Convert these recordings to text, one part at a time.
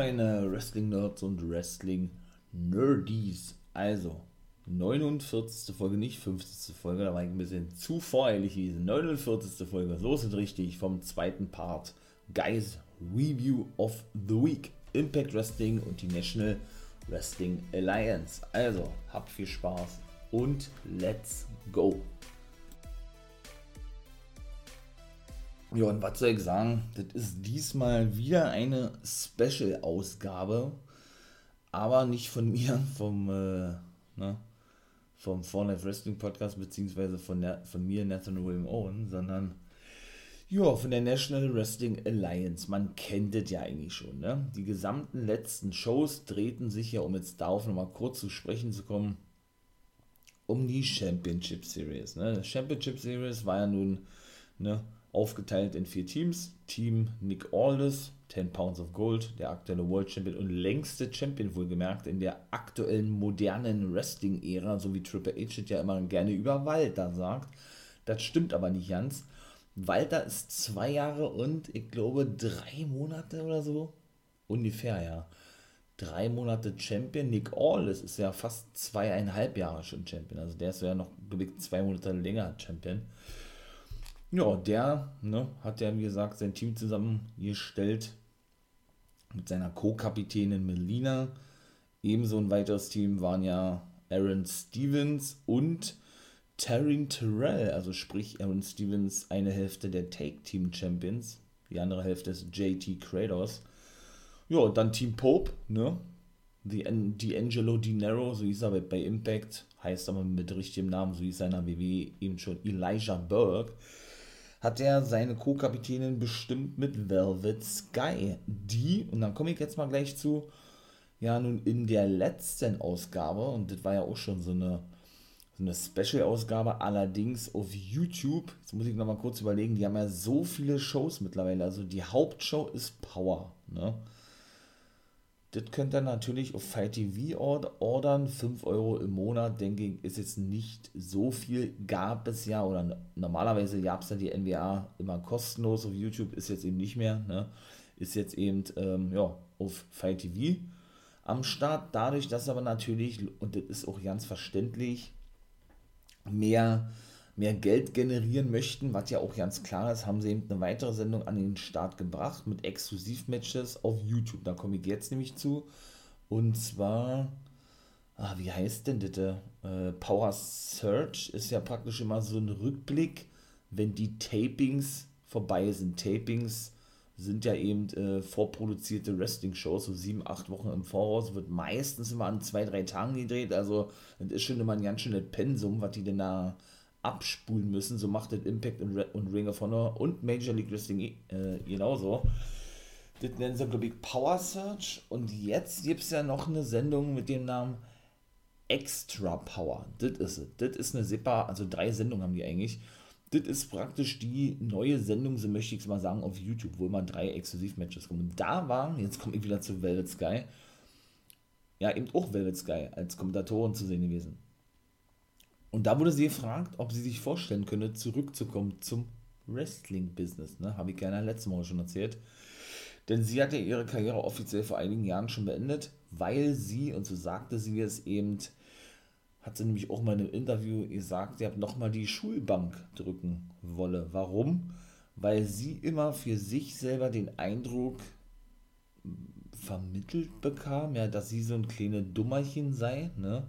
meine Wrestling-Nerds und Wrestling-Nerdies. Also, 49. Folge, nicht 50. Folge, da war ich ein bisschen zu voreilig gewesen. 49. Folge, ist es richtig, vom zweiten Part. Guys, Review of the Week. Impact Wrestling und die National Wrestling Alliance. Also, habt viel Spaß und let's go. Ja, und was soll ich sagen? Das ist diesmal wieder eine Special-Ausgabe, aber nicht von mir, vom, äh, ne, vom Four Life Wrestling Podcast, beziehungsweise von, der, von mir, Nathan William Owen, sondern ja, von der National Wrestling Alliance. Man kennt es ja eigentlich schon, ne? Die gesamten letzten Shows drehten sich ja, um jetzt darauf nochmal kurz zu sprechen zu kommen, um die Championship Series. Ne? Championship Series war ja nun, ne, aufgeteilt in vier Teams. Team Nick Aldis, 10 Pounds of Gold, der aktuelle World Champion und längste Champion wohlgemerkt in der aktuellen modernen Wrestling-Ära, so wie Triple H ja immer gerne über Walter sagt. Das stimmt aber nicht ganz. Walter ist zwei Jahre und ich glaube drei Monate oder so. Ungefähr, ja. Drei Monate Champion. Nick Aldis ist ja fast zweieinhalb Jahre schon Champion. Also der ist ja noch, zwei Monate länger Champion. Ja, der ne, hat ja, wie gesagt, sein Team zusammengestellt mit seiner Co-Kapitänin Melina. Ebenso ein weiteres Team waren ja Aaron Stevens und Taryn Terrell, also sprich Aaron Stevens, eine Hälfte der Take-Team-Champions, die andere Hälfte ist JT Kratos. Ja, dann Team Pope, ne? Die D'Angelo Dinero, so hieß er bei Impact, heißt aber mit richtigem Namen, so hieß seiner WWE eben schon Elijah Burke hat er seine Co-Kapitänin bestimmt mit Velvet Sky. Die, und dann komme ich jetzt mal gleich zu, ja, nun in der letzten Ausgabe, und das war ja auch schon so eine, so eine Special-Ausgabe, allerdings auf YouTube, jetzt muss ich nochmal kurz überlegen, die haben ja so viele Shows mittlerweile, also die Hauptshow ist Power, ne? Das könnt ihr natürlich auf Fight TV ordern. 5 Euro im Monat, denke ich, ist jetzt nicht so viel. Gab es ja, oder normalerweise gab es ja die NWA immer kostenlos auf YouTube, ist jetzt eben nicht mehr. Ne? Ist jetzt eben ähm, ja, auf Fight TV am Start. Dadurch, dass aber natürlich, und das ist auch ganz verständlich, mehr mehr Geld generieren möchten, was ja auch ganz klar ist, haben sie eben eine weitere Sendung an den Start gebracht mit Exklusivmatches auf YouTube. Da komme ich jetzt nämlich zu. Und zwar, ah, wie heißt denn das? Äh, Power Search ist ja praktisch immer so ein Rückblick, wenn die Tapings vorbei sind. Tapings sind ja eben äh, vorproduzierte Wrestling-Shows, so sieben, acht Wochen im Voraus, wird meistens immer an zwei, drei Tagen gedreht. Also, das ist schon immer ein ganz schönes Pensum, was die denn da abspulen müssen. So macht das Impact und, Ring of Honor und Major League Wrestling äh, genauso. Das nennen sie, glaube ich, Power Search. Und jetzt gibt es ja noch eine Sendung mit dem Namen Extra Power. Das ist es. Das ist eine SEPA, also drei Sendungen haben die eigentlich. Das ist praktisch die neue Sendung, so möchte ich es mal sagen, auf YouTube, wo immer drei Exklusivmatches kommen. Und da war, jetzt komme ich wieder zu Velvet Sky, ja, eben auch Velvet Sky als Kommentatorin zu sehen gewesen. Und da wurde sie gefragt, ob sie sich vorstellen könne, zurückzukommen zum Wrestling-Business. Ne? Habe ich gerne letztes Mal schon erzählt. Denn sie hatte ihre Karriere offiziell vor einigen Jahren schon beendet, weil sie, und so sagte sie es eben, hat sie nämlich auch mal in einem Interview gesagt, sie hat nochmal die Schulbank drücken wolle. Warum? Weil sie immer für sich selber den Eindruck vermittelt bekam, ja, dass sie so ein kleines Dummerchen sei, ne?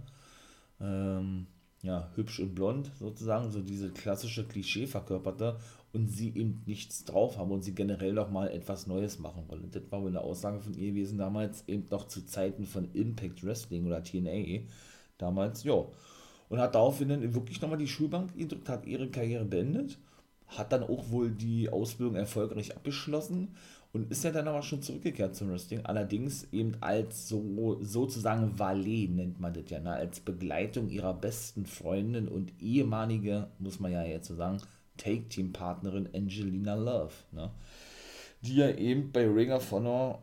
Ähm, ja, hübsch und blond sozusagen, so diese klassische Klischee verkörperte und sie eben nichts drauf haben und sie generell noch mal etwas Neues machen wollen. Das war wohl eine Aussage von ihr gewesen damals, eben noch zu Zeiten von Impact Wrestling oder TNA damals, ja. Und hat daraufhin dann wirklich nochmal die Schulbank gedrückt, hat ihre Karriere beendet, hat dann auch wohl die Ausbildung erfolgreich abgeschlossen und ist ja dann aber schon zurückgekehrt zum Wrestling, allerdings eben als so sozusagen Valet nennt man das ja, ne? als Begleitung ihrer besten Freundin und ehemalige, muss man ja jetzt so sagen, Take-Team-Partnerin Angelina Love, ne? die ja eben bei Ring of Honor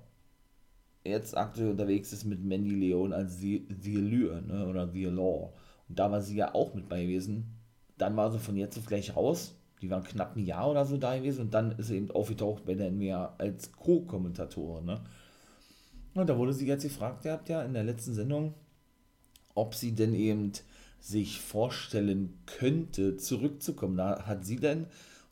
jetzt aktuell unterwegs ist mit Mandy Leon als The, The Allure ne? oder The Law. Und da war sie ja auch mit bei gewesen. Dann war sie von jetzt auf gleich raus, die waren knapp ein Jahr oder so da gewesen und dann ist er eben aufgetaucht bei der NWA als Co-Kommentator. Ne? Und da wurde sie jetzt gefragt, ihr habt ja in der letzten Sendung, ob sie denn eben sich vorstellen könnte, zurückzukommen. Da hat sie denn,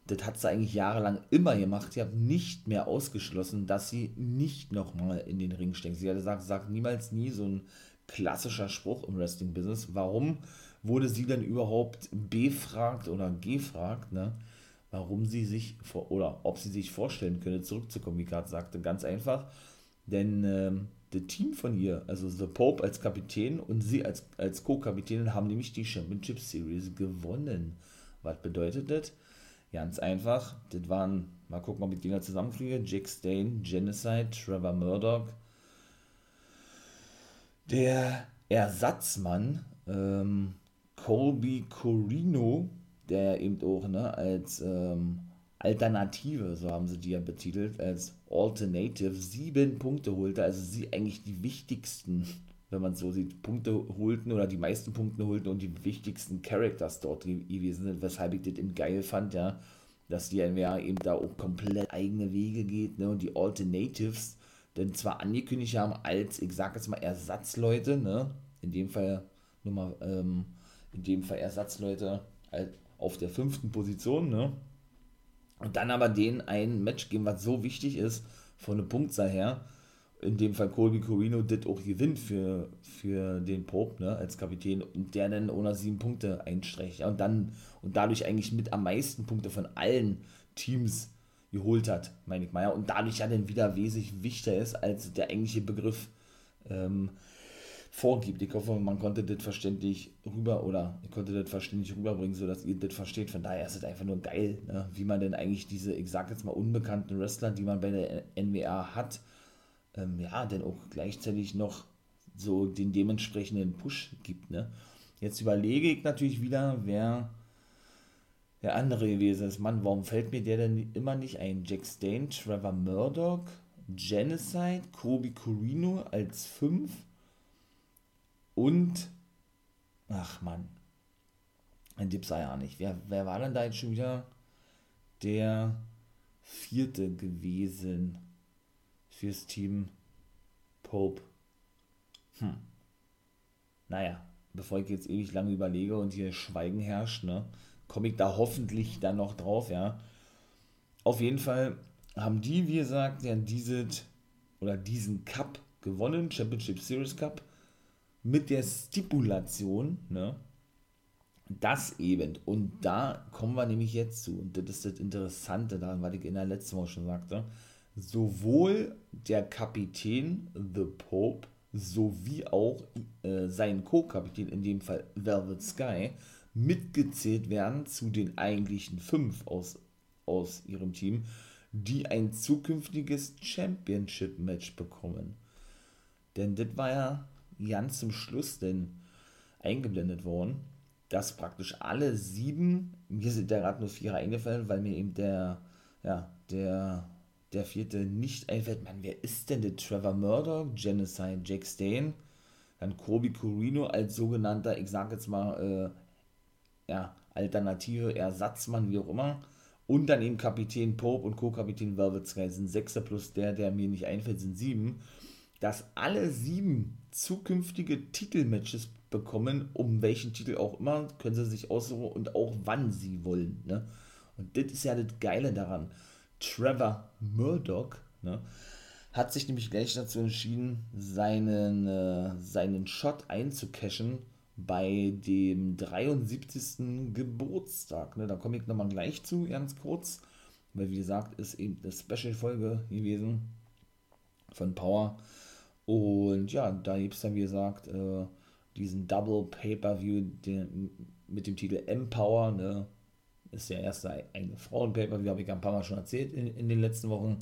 das hat sie eigentlich jahrelang immer gemacht, sie hat nicht mehr ausgeschlossen, dass sie nicht nochmal in den Ring steckt. Sie hat gesagt, sagt niemals nie so ein klassischer Spruch im Wrestling-Business. Warum wurde sie denn überhaupt befragt oder gefragt, ne? warum sie sich vor, oder ob sie sich vorstellen könnte, zurückzukommen, wie gerade sagte, ganz einfach. Denn ähm, das Team von ihr, also The Pope als Kapitän und sie als, als Co-Kapitänin, haben nämlich die Championship Series gewonnen. Was bedeutet das? Ganz einfach, das waren, mal gucken, ob ich die da zusammenkriege, Jack Stain, Genocide, Trevor Murdoch, der Ersatzmann, ähm, Colby Corino, der eben auch ne, als ähm, Alternative, so haben sie die ja betitelt, als Alternative sieben Punkte holte, also sie eigentlich die wichtigsten, wenn man so sieht, Punkte holten oder die meisten Punkte holten und die wichtigsten Characters dort gewesen sind, weshalb ich das eben geil fand, ja, dass die NWA eben da auch komplett eigene Wege geht, ne, und die Alternatives dann zwar angekündigt haben als, ich sag jetzt mal, Ersatzleute, ne, in dem Fall nur mal, ähm, in dem Fall Ersatzleute auf der fünften Position, ne, und dann aber denen ein Match geben, was so wichtig ist, von der Punktzahl her. In dem Fall Colby Corino das auch gewinnt für, für den Pope, ne, als Kapitän, und der dann ohne sieben Punkte einstreicht. Ja, und dann, und dadurch eigentlich mit am meisten Punkte von allen Teams geholt hat, meine ich mal. Ja, und dadurch ja dann wieder wesentlich wichtiger ist als der eigentliche Begriff ähm, vorgibt. Ich hoffe, man konnte das verständlich rüber oder ich konnte das verständlich rüberbringen, sodass ihr das versteht. Von daher ist es einfach nur geil, ne? wie man denn eigentlich diese, ich sag jetzt mal, unbekannten Wrestler, die man bei der NWA hat, ähm, ja, denn auch gleichzeitig noch so den dementsprechenden Push gibt. Ne? Jetzt überlege ich natürlich wieder, wer der andere gewesen ist. Mann, warum fällt mir der denn immer nicht ein? Jack Stain, Trevor Murdoch, Genocide, Kobe Corino als 5 und, ach man, ein Tipp sei ja nicht. Wer, wer war denn da jetzt schon wieder der vierte gewesen fürs Team Pope? Hm. Naja, bevor ich jetzt ewig lange überlege und hier Schweigen herrscht, ne, komme ich da hoffentlich dann noch drauf, ja. Auf jeden Fall haben die, wie gesagt, ja dieses oder diesen Cup gewonnen, Championship Series Cup mit der Stipulation, ne, dass eben, und da kommen wir nämlich jetzt zu, und das ist das Interessante daran, was ich in der letzten Woche schon sagte, sowohl der Kapitän, The Pope, sowie auch äh, sein Co-Kapitän, in dem Fall Velvet Sky, mitgezählt werden zu den eigentlichen fünf aus, aus ihrem Team, die ein zukünftiges Championship-Match bekommen. Denn das war ja ganz zum Schluss denn eingeblendet worden, dass praktisch alle sieben, mir sind da gerade nur vier eingefallen, weil mir eben der, ja, der, der vierte nicht einfällt. Man, wer ist denn der Trevor Murdoch, Genocide, Jack Stain, dann Kobe Corino als sogenannter, ich sag jetzt mal, äh, ja, alternative Ersatzmann, wie auch immer. Und dann eben Kapitän Pope und Co-Kapitän Velvet Sky sind Sechser plus der, der mir nicht einfällt, sind sieben. Dass alle sieben zukünftige Titelmatches bekommen, um welchen Titel auch immer, können sie sich aussuchen und auch wann sie wollen. Ne? Und das ist ja das Geile daran. Trevor Murdoch ne, hat sich nämlich gleich dazu entschieden, seinen, äh, seinen Shot einzucashen bei dem 73. Geburtstag. Ne? Da komme ich nochmal gleich zu, ganz kurz. Weil, wie gesagt, ist eben eine Special-Folge gewesen von Power. Und ja, da gibt es dann, wie gesagt, äh, diesen Double Pay-Per-View mit dem Titel Empower, ne? Ist der erste eigene Frauen-Pay-Per-View, habe ich ein paar Mal schon erzählt in, in den letzten Wochen.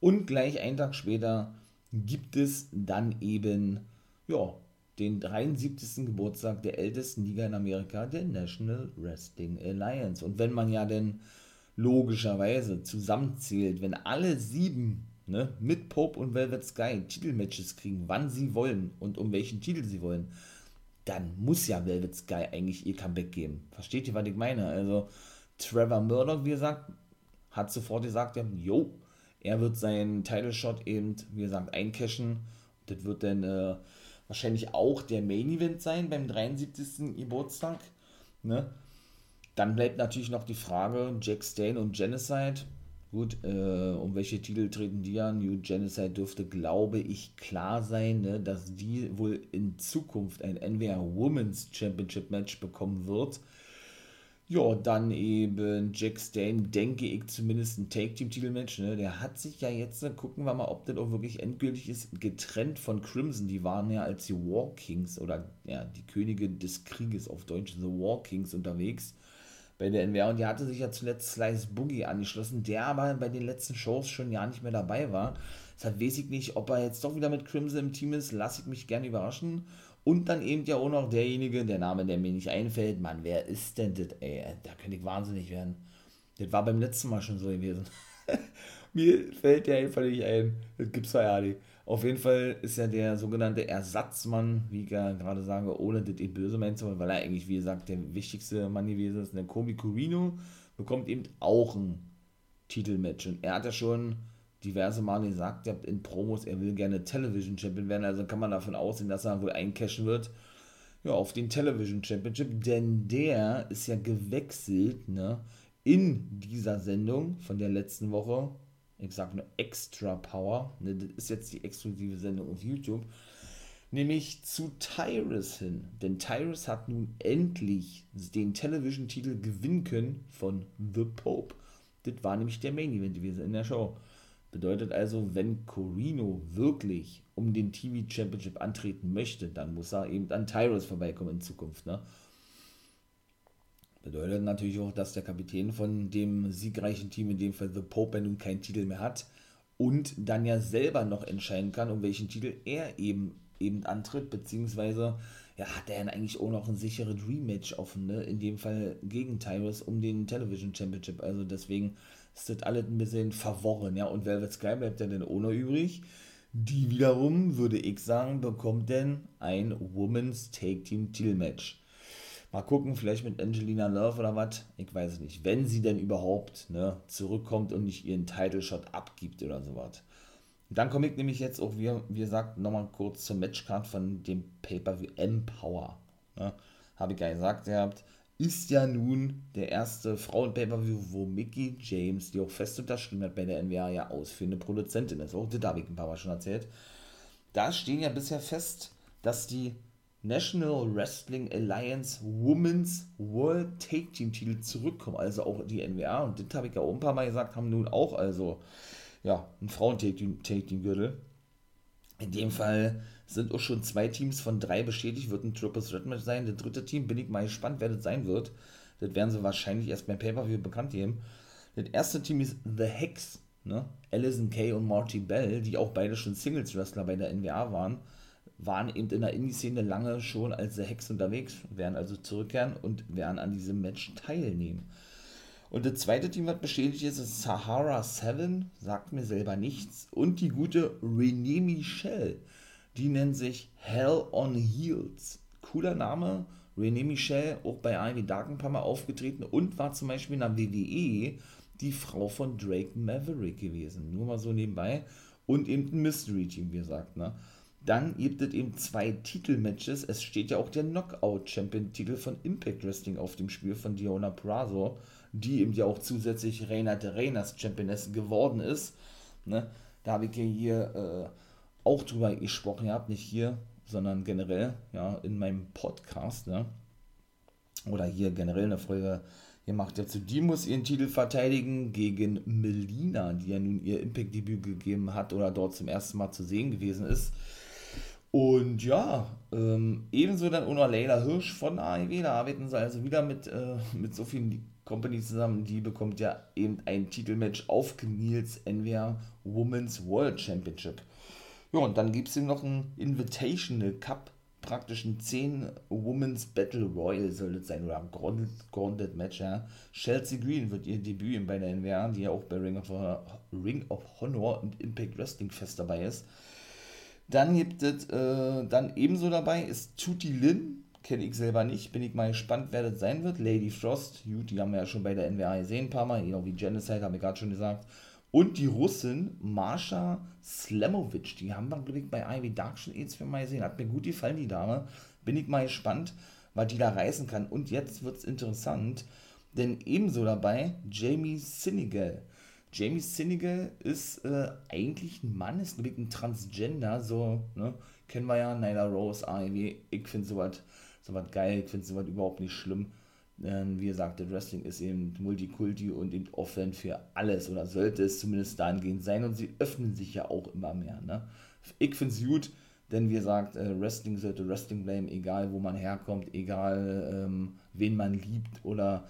Und gleich einen Tag später gibt es dann eben, ja, den 73. Geburtstag der ältesten Liga in Amerika, der National Wrestling Alliance. Und wenn man ja denn logischerweise zusammenzählt, wenn alle sieben ne, mit Pope und Velvet Sky Titelmatches kriegen, wann sie wollen und um welchen Titel sie wollen, dann muss ja Velvet Sky eigentlich ihr Comeback geben. Versteht ihr, was ich meine? Also Trevor Murdoch, wie gesagt, hat sofort gesagt, jo, er wird seinen Title Shot eben, wie gesagt, eincashen Das wird dann äh, wahrscheinlich auch der Main Event sein beim 73. Geburtstag. Ne? Dann bleibt natürlich noch die Frage, Jack Stain und Genocide. Gut, äh, um welche Titel treten die an? New Genocide dürfte, glaube ich, klar sein, ne, dass die wohl in Zukunft ein NWR Women's Championship Match bekommen wird. Ja, dann eben Jack Stain, denke ich, zumindest ein Take-Team-Titelmatch. Ne? Der hat sich ja jetzt, äh, gucken wir mal, ob das auch wirklich endgültig ist, getrennt von Crimson. Die waren ja als die War Kings oder ja, die Könige des Krieges auf Deutsch, The War Kings unterwegs bei der NWR und die hatte sich ja zuletzt Slice Boogie angeschlossen, der aber bei den letzten Shows schon ja nicht mehr dabei war. Deshalb weiß ich nicht, ob er jetzt doch wieder mit Crimson im Team ist, lasse ich mich gerne überraschen. Und dann eben ja auch noch derjenige, der Name, der mir nicht einfällt, Mann, wer ist denn das, ey? Da könnte ich wahnsinnig werden. Das war beim letzten Mal schon so gewesen. mir fällt der einfach nicht ein. Das gibt's ja nicht. Auf jeden Fall ist ja der sogenannte Ersatzmann, wie ich ja gerade sage, ohne das eh böse meinen zu weil er eigentlich, wie gesagt, der wichtigste Mann gewesen ist. Der Kobe Corino bekommt eben auch ein Titelmatch. Und er hat ja schon diverse Male gesagt, in Promos, er will gerne Television Champion werden. Also kann man davon ausgehen, dass er wohl eincashen wird. Ja, auf den Television Championship, denn der ist ja gewechselt, ne, in dieser Sendung von der letzten Woche ich sage nur Extra Power, ne, das ist jetzt die exklusive Sendung auf YouTube, nämlich zu Tyrus hin. Denn Tyrus hat nun endlich den Television-Titel gewinnen können von The Pope. Das war nämlich der Main Event gewesen in der Show. Bedeutet also, wenn Corino wirklich um den TV Championship antreten möchte, dann muss er eben an Tyrus vorbeikommen in Zukunft. Ne? Bedeutet natürlich auch, dass der Kapitän von dem siegreichen Team, in dem Fall The Pope, nun keinen Titel mehr hat und dann ja selber noch entscheiden kann, um welchen Titel er eben, eben antritt, beziehungsweise ja, hat er dann eigentlich auch noch ein sicheres Rematch offen, ne? in dem Fall gegen Tyrus um den Television Championship. Also deswegen ist das alles ein bisschen verworren, ja. Und Velvet Sky bleibt ja dann ohne übrig. Die wiederum, würde ich sagen, bekommt denn ein Women's Take Team Titelmatch. Mal gucken, vielleicht mit Angelina Love oder was. Ich weiß es nicht. Wenn sie denn überhaupt ne, zurückkommt und nicht ihren Title Shot abgibt oder sowas. Dann komme ich nämlich jetzt auch, wie, wie gesagt, nochmal kurz zur Matchcard von dem Pay-Per-View Empower. Ne? Habe ich ja gesagt, ihr habt, ist ja nun der erste Frauen-Pay-Per-View, wo Mickey James, die auch fest unterschrieben hat bei der NWA, ja ausführende Produzentin ist. Auch das habe ich ein paar Mal schon erzählt. Da stehen ja bisher fest, dass die National Wrestling Alliance Women's World Take Team Titel zurückkommen, also auch die NWA, und das habe ich ja auch ein paar Mal gesagt, haben nun auch also ja, ein Frauen-Take Team Gürtel. In dem Fall sind auch schon zwei Teams von drei bestätigt, wird ein Triple Threat Match sein. Das dritte Team bin ich mal gespannt, wer das sein wird. Das werden sie wahrscheinlich erst beim Pay-Per-View bekannt geben. Das erste Team ist The Hex, ne? Alison Kay und Marty Bell, die auch beide schon Singles-Wrestler bei der NWA waren waren eben in der Indie-Szene lange schon als der Hex unterwegs, werden also zurückkehren und werden an diesem Match teilnehmen. Und das zweite Team, was bestätigt ist, ist Sahara 7, sagt mir selber nichts. Und die gute Renee Michelle, die nennt sich Hell on Heels. Cooler Name, Renee Michelle, auch bei Ivy Dark ein paar Mal aufgetreten und war zum Beispiel in der WWE die Frau von Drake Maverick gewesen. Nur mal so nebenbei. Und eben ein Mystery-Team, wie gesagt. Ne? Dann gibt es eben zwei Titelmatches. Es steht ja auch der Knockout-Champion-Titel von Impact Wrestling auf dem Spiel von Diona Prazo, die eben ja auch zusätzlich Reina de Reinas Championess geworden ist. Ne? Da habe ich ja hier äh, auch drüber gesprochen gehabt, nicht hier, sondern generell, ja, in meinem Podcast, ne? Oder hier generell eine Folge gemacht dazu. Die muss ihren Titel verteidigen gegen Melina, die ja nun ihr Impact-Debüt gegeben hat oder dort zum ersten Mal zu sehen gewesen ist. Und ja, ähm, ebenso dann Una Leila Hirsch von AEW, da arbeiten sie also wieder mit, äh, mit so vielen Companies zusammen, die bekommt ja eben ein Titelmatch auf Nils NWA Women's World Championship. Ja, und dann gibt es eben noch ein Invitational Cup, praktisch ein 10 Women's Battle Royal soll das sein, oder ein Grounded Match, ja. Chelsea Green wird ihr Debüt bei der NWA, die ja auch bei Ring of, Ring of Honor und Impact Wrestling Fest dabei ist. Dann gibt es, äh, dann ebenso dabei ist Tuti Lin, kenne ich selber nicht, bin ich mal gespannt, wer das sein wird. Lady Frost, gut, die haben wir ja schon bei der NWA gesehen, ein paar Mal, genau wie Genocide, habe ich gerade schon gesagt. Und die Russin Marsha Slamovic, die haben wir, glaube ich, bei Ivy Dark schon eh mal gesehen. Hat mir gut gefallen, die Dame. Bin ich mal gespannt, was die da reißen kann. Und jetzt wird es interessant, denn ebenso dabei Jamie Sinegal. Jamie Sinegal ist äh, eigentlich ein Mann, ist ein Transgender, so, ne? Kennen wir ja, Nyla Rose, Ivy. Ich finde sowas sowas geil, ich finde sowas überhaupt nicht schlimm. Ähm, wie gesagt, das Wrestling ist eben Multikulti und eben offen für alles oder sollte es zumindest dahingehend sein und sie öffnen sich ja auch immer mehr. Ne? Ich finde es gut, denn wie gesagt, äh, Wrestling sollte Wrestling bleiben, egal wo man herkommt, egal ähm, wen man liebt oder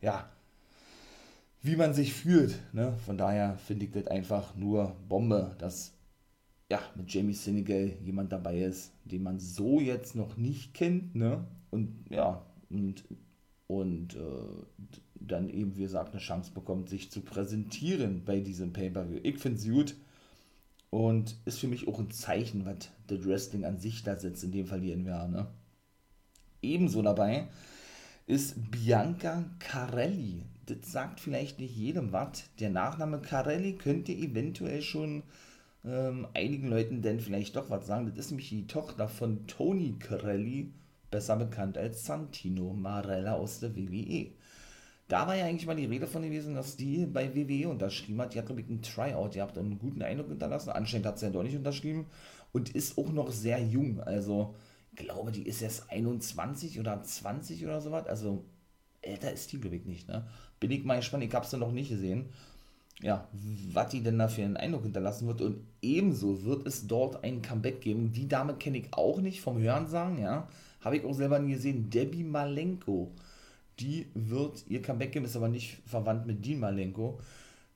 ja, wie man sich fühlt. Ne? Von daher finde ich das einfach nur Bombe, dass ja, mit Jamie Senegal jemand dabei ist, den man so jetzt noch nicht kennt, ne? Und ja, und, und äh, dann eben, wie gesagt, eine Chance bekommt, sich zu präsentieren bei diesem Pay-Per-View. Ich finde es gut und ist für mich auch ein Zeichen, was das Wrestling an sich da setzt, in dem die NWA, ne? Ebenso dabei ist Bianca Carelli. Das sagt vielleicht nicht jedem was. Der Nachname Carelli könnte eventuell schon ähm, einigen Leuten denn vielleicht doch was sagen. Das ist nämlich die Tochter von Tony Corelli, besser bekannt als Santino Marella aus der WWE. Da war ja eigentlich mal die Rede von gewesen, dass die bei WWE unterschrieben hat. Die hat, glaube ich, einen Tryout. Ihr habt einen guten Eindruck hinterlassen. Anscheinend hat sie ja doch nicht unterschrieben. Und ist auch noch sehr jung. Also, ich glaube, die ist erst 21 oder 20 oder sowas. Also, älter ist die, glaube ich, nicht. Ne? Bin ich mal gespannt. Ich habe sie noch nicht gesehen ja, was die denn da für einen Eindruck hinterlassen wird. Und ebenso wird es dort ein Comeback geben. Die Dame kenne ich auch nicht vom Hörensagen, ja. Habe ich auch selber nie gesehen. Debbie Malenko. Die wird ihr Comeback geben, ist aber nicht verwandt mit Dean Malenko.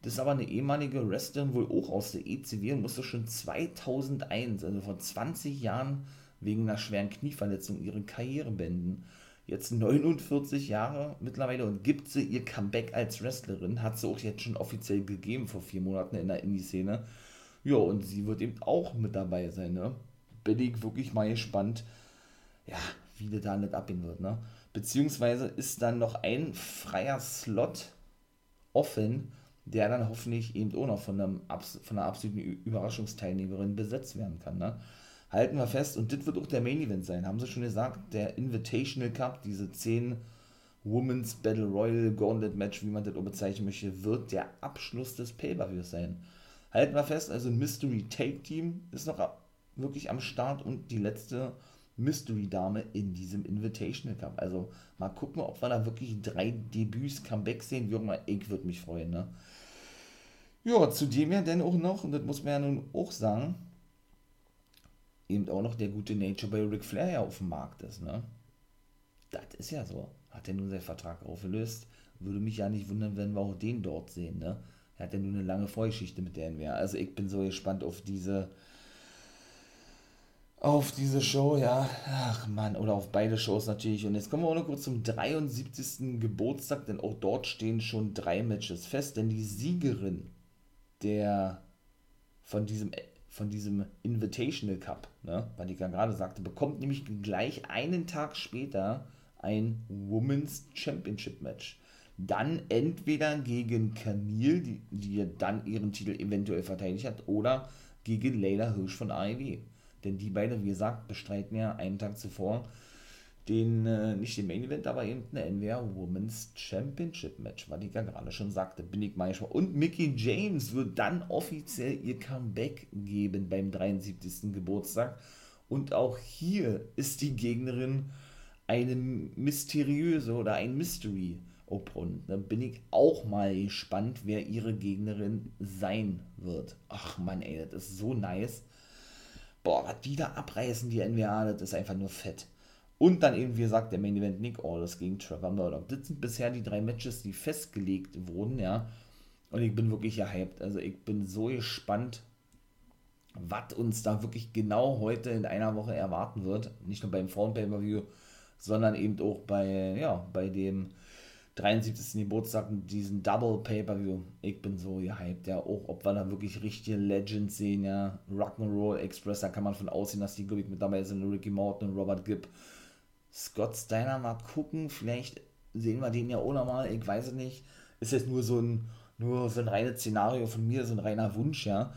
Das ist aber eine ehemalige Wrestlerin, wohl auch aus der ECW und musste schon 2001, also vor 20 Jahren, wegen einer schweren Knieverletzung ihre Karriere beenden jetzt 49 Jahre mittlerweile und gibt sie ihr Comeback als Wrestlerin. Hat sie auch jetzt schon offiziell gegeben vor vier Monaten in der Indie-Szene. Ja, und sie wird eben auch mit dabei sein, ne? Bin ich wirklich mal gespannt, ja, wie das da nicht abgehen wird, ne? Beziehungsweise ist dann noch ein freier Slot offen, der dann hoffentlich eben auch noch von, einem, von einer absoluten Überraschungsteilnehmerin besetzt werden kann, ne? Halten wir fest, und das wird auch der Main Event sein, haben sie schon gesagt, der Invitational Cup, diese 10 Women's Battle Royal Gauntlet Match, wie man das auch bezeichnen möchte, wird der Abschluss des Pay-Per-Views sein. Halten wir fest, also Mystery Take Team ist noch wirklich am Start und die letzte Mystery Dame in diesem Invitational Cup. Also mal gucken, ob wir da wirklich drei Debüts, Comebacks sehen. Wie auch mal, ich würde mich freuen, ne? Ja, zudem ja dann auch noch, und das muss man ja nun auch sagen, eben auch noch der gute Nature bei Ric Flair ja auf dem Markt ist, ne? Das ist ja so. Hat er nun seinen Vertrag aufgelöst? Würde mich ja nicht wundern, wenn wir auch den dort sehen, ne? Er hat ja nun eine lange Vorgeschichte mit der NWA. Also ich bin so gespannt auf diese auf diese Show, ja. Ach man, oder auf beide Shows natürlich. Und jetzt kommen wir auch noch kurz zum 73. Geburtstag, denn auch dort stehen schon drei Matches fest, denn die Siegerin der von diesem von diesem Invitational Cup, ne, weil ich ja gerade sagte, bekommt nämlich gleich einen Tag später ein Women's Championship Match. Dann entweder gegen Camille, die, die dann ihren Titel eventuell verteidigt hat, oder gegen Leila Hirsch von AEW. Denn die beiden, wie gesagt, bestreiten ja einen Tag zuvor den, äh, nicht den Main Event, aber eben eine NWR Women's Championship Match, was ich ja gerade schon sagte, bin ich mal gespannt. Und Mickey James wird dann offiziell ihr Comeback geben beim 73. Geburtstag. Und auch hier ist die Gegnerin eine mysteriöse oder ein Mystery Opponent. Da bin ich auch mal gespannt, wer ihre Gegnerin sein wird. Ach man, ey, das ist so nice. Boah, was die da abreißen, die NWA, das ist einfach nur fett. Und dann eben, wie gesagt, der Main Event Nick Aldis gegen Trevor Murdoch. Das sind bisher die drei Matches, die festgelegt wurden, ja. Und ich bin wirklich gehypt. Also ich bin so gespannt, was uns da wirklich genau heute in einer Woche erwarten wird. Nicht nur beim Frauen Pay-Per-View, sondern eben auch bei, ja, bei dem 73. Geburtstag, diesen Double Pay-Per-View. Ich bin so gehypt, ja, auch ob wir da wirklich richtige Legends sehen, ja. Rock'n'Roll Express, da kann man von aussehen, dass die, glaube ich, mit dabei sind. Ricky Morton und Robert Gibb Scott Steiner mal gucken. Vielleicht sehen wir den ja auch nochmal. Ich weiß es nicht. Ist jetzt nur so ein, nur so ein reines Szenario von mir, so ein reiner Wunsch, ja.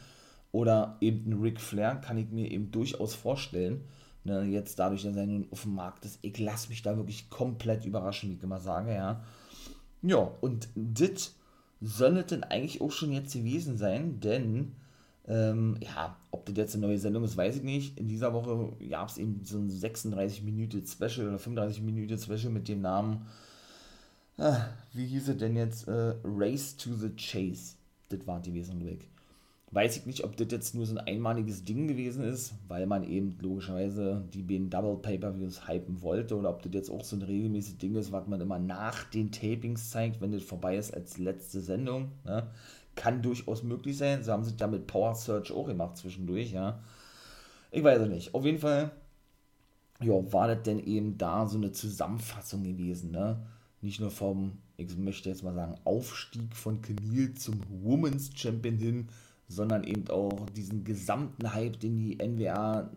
Oder eben ein Ric Flair kann ich mir eben durchaus vorstellen. Ne, jetzt dadurch, dass er nun auf dem Markt ist, ich lasse mich da wirklich komplett überraschen, wie ich immer sage, ja. Ja, und das soll es denn eigentlich auch schon jetzt gewesen sein, denn ähm, ja, ob das jetzt eine neue Sendung ist, weiß ich nicht. In dieser Woche gab es eben so ein 36 Minuten Special oder 35 Minuten Special mit dem Namen, äh, wie hieß es denn jetzt? Äh, Race to the Chase. Das war die weg. Weiß ich nicht, ob das jetzt nur so ein einmaliges Ding gewesen ist, weil man eben logischerweise die beiden Double Pay-Per-Views hypen wollte, oder ob das jetzt auch so ein regelmäßiges Ding ist, was man immer nach den Tapings zeigt, wenn das vorbei ist als letzte Sendung. Ne? Kann durchaus möglich sein. Sie haben sich damit Power Search auch gemacht zwischendurch, ja. Ich weiß es nicht. Auf jeden Fall, ja, war das denn eben da so eine Zusammenfassung gewesen, ne? Nicht nur vom, ich möchte jetzt mal sagen, Aufstieg von Camille zum Women's Champion hin, sondern eben auch diesen gesamten Hype, den die NWA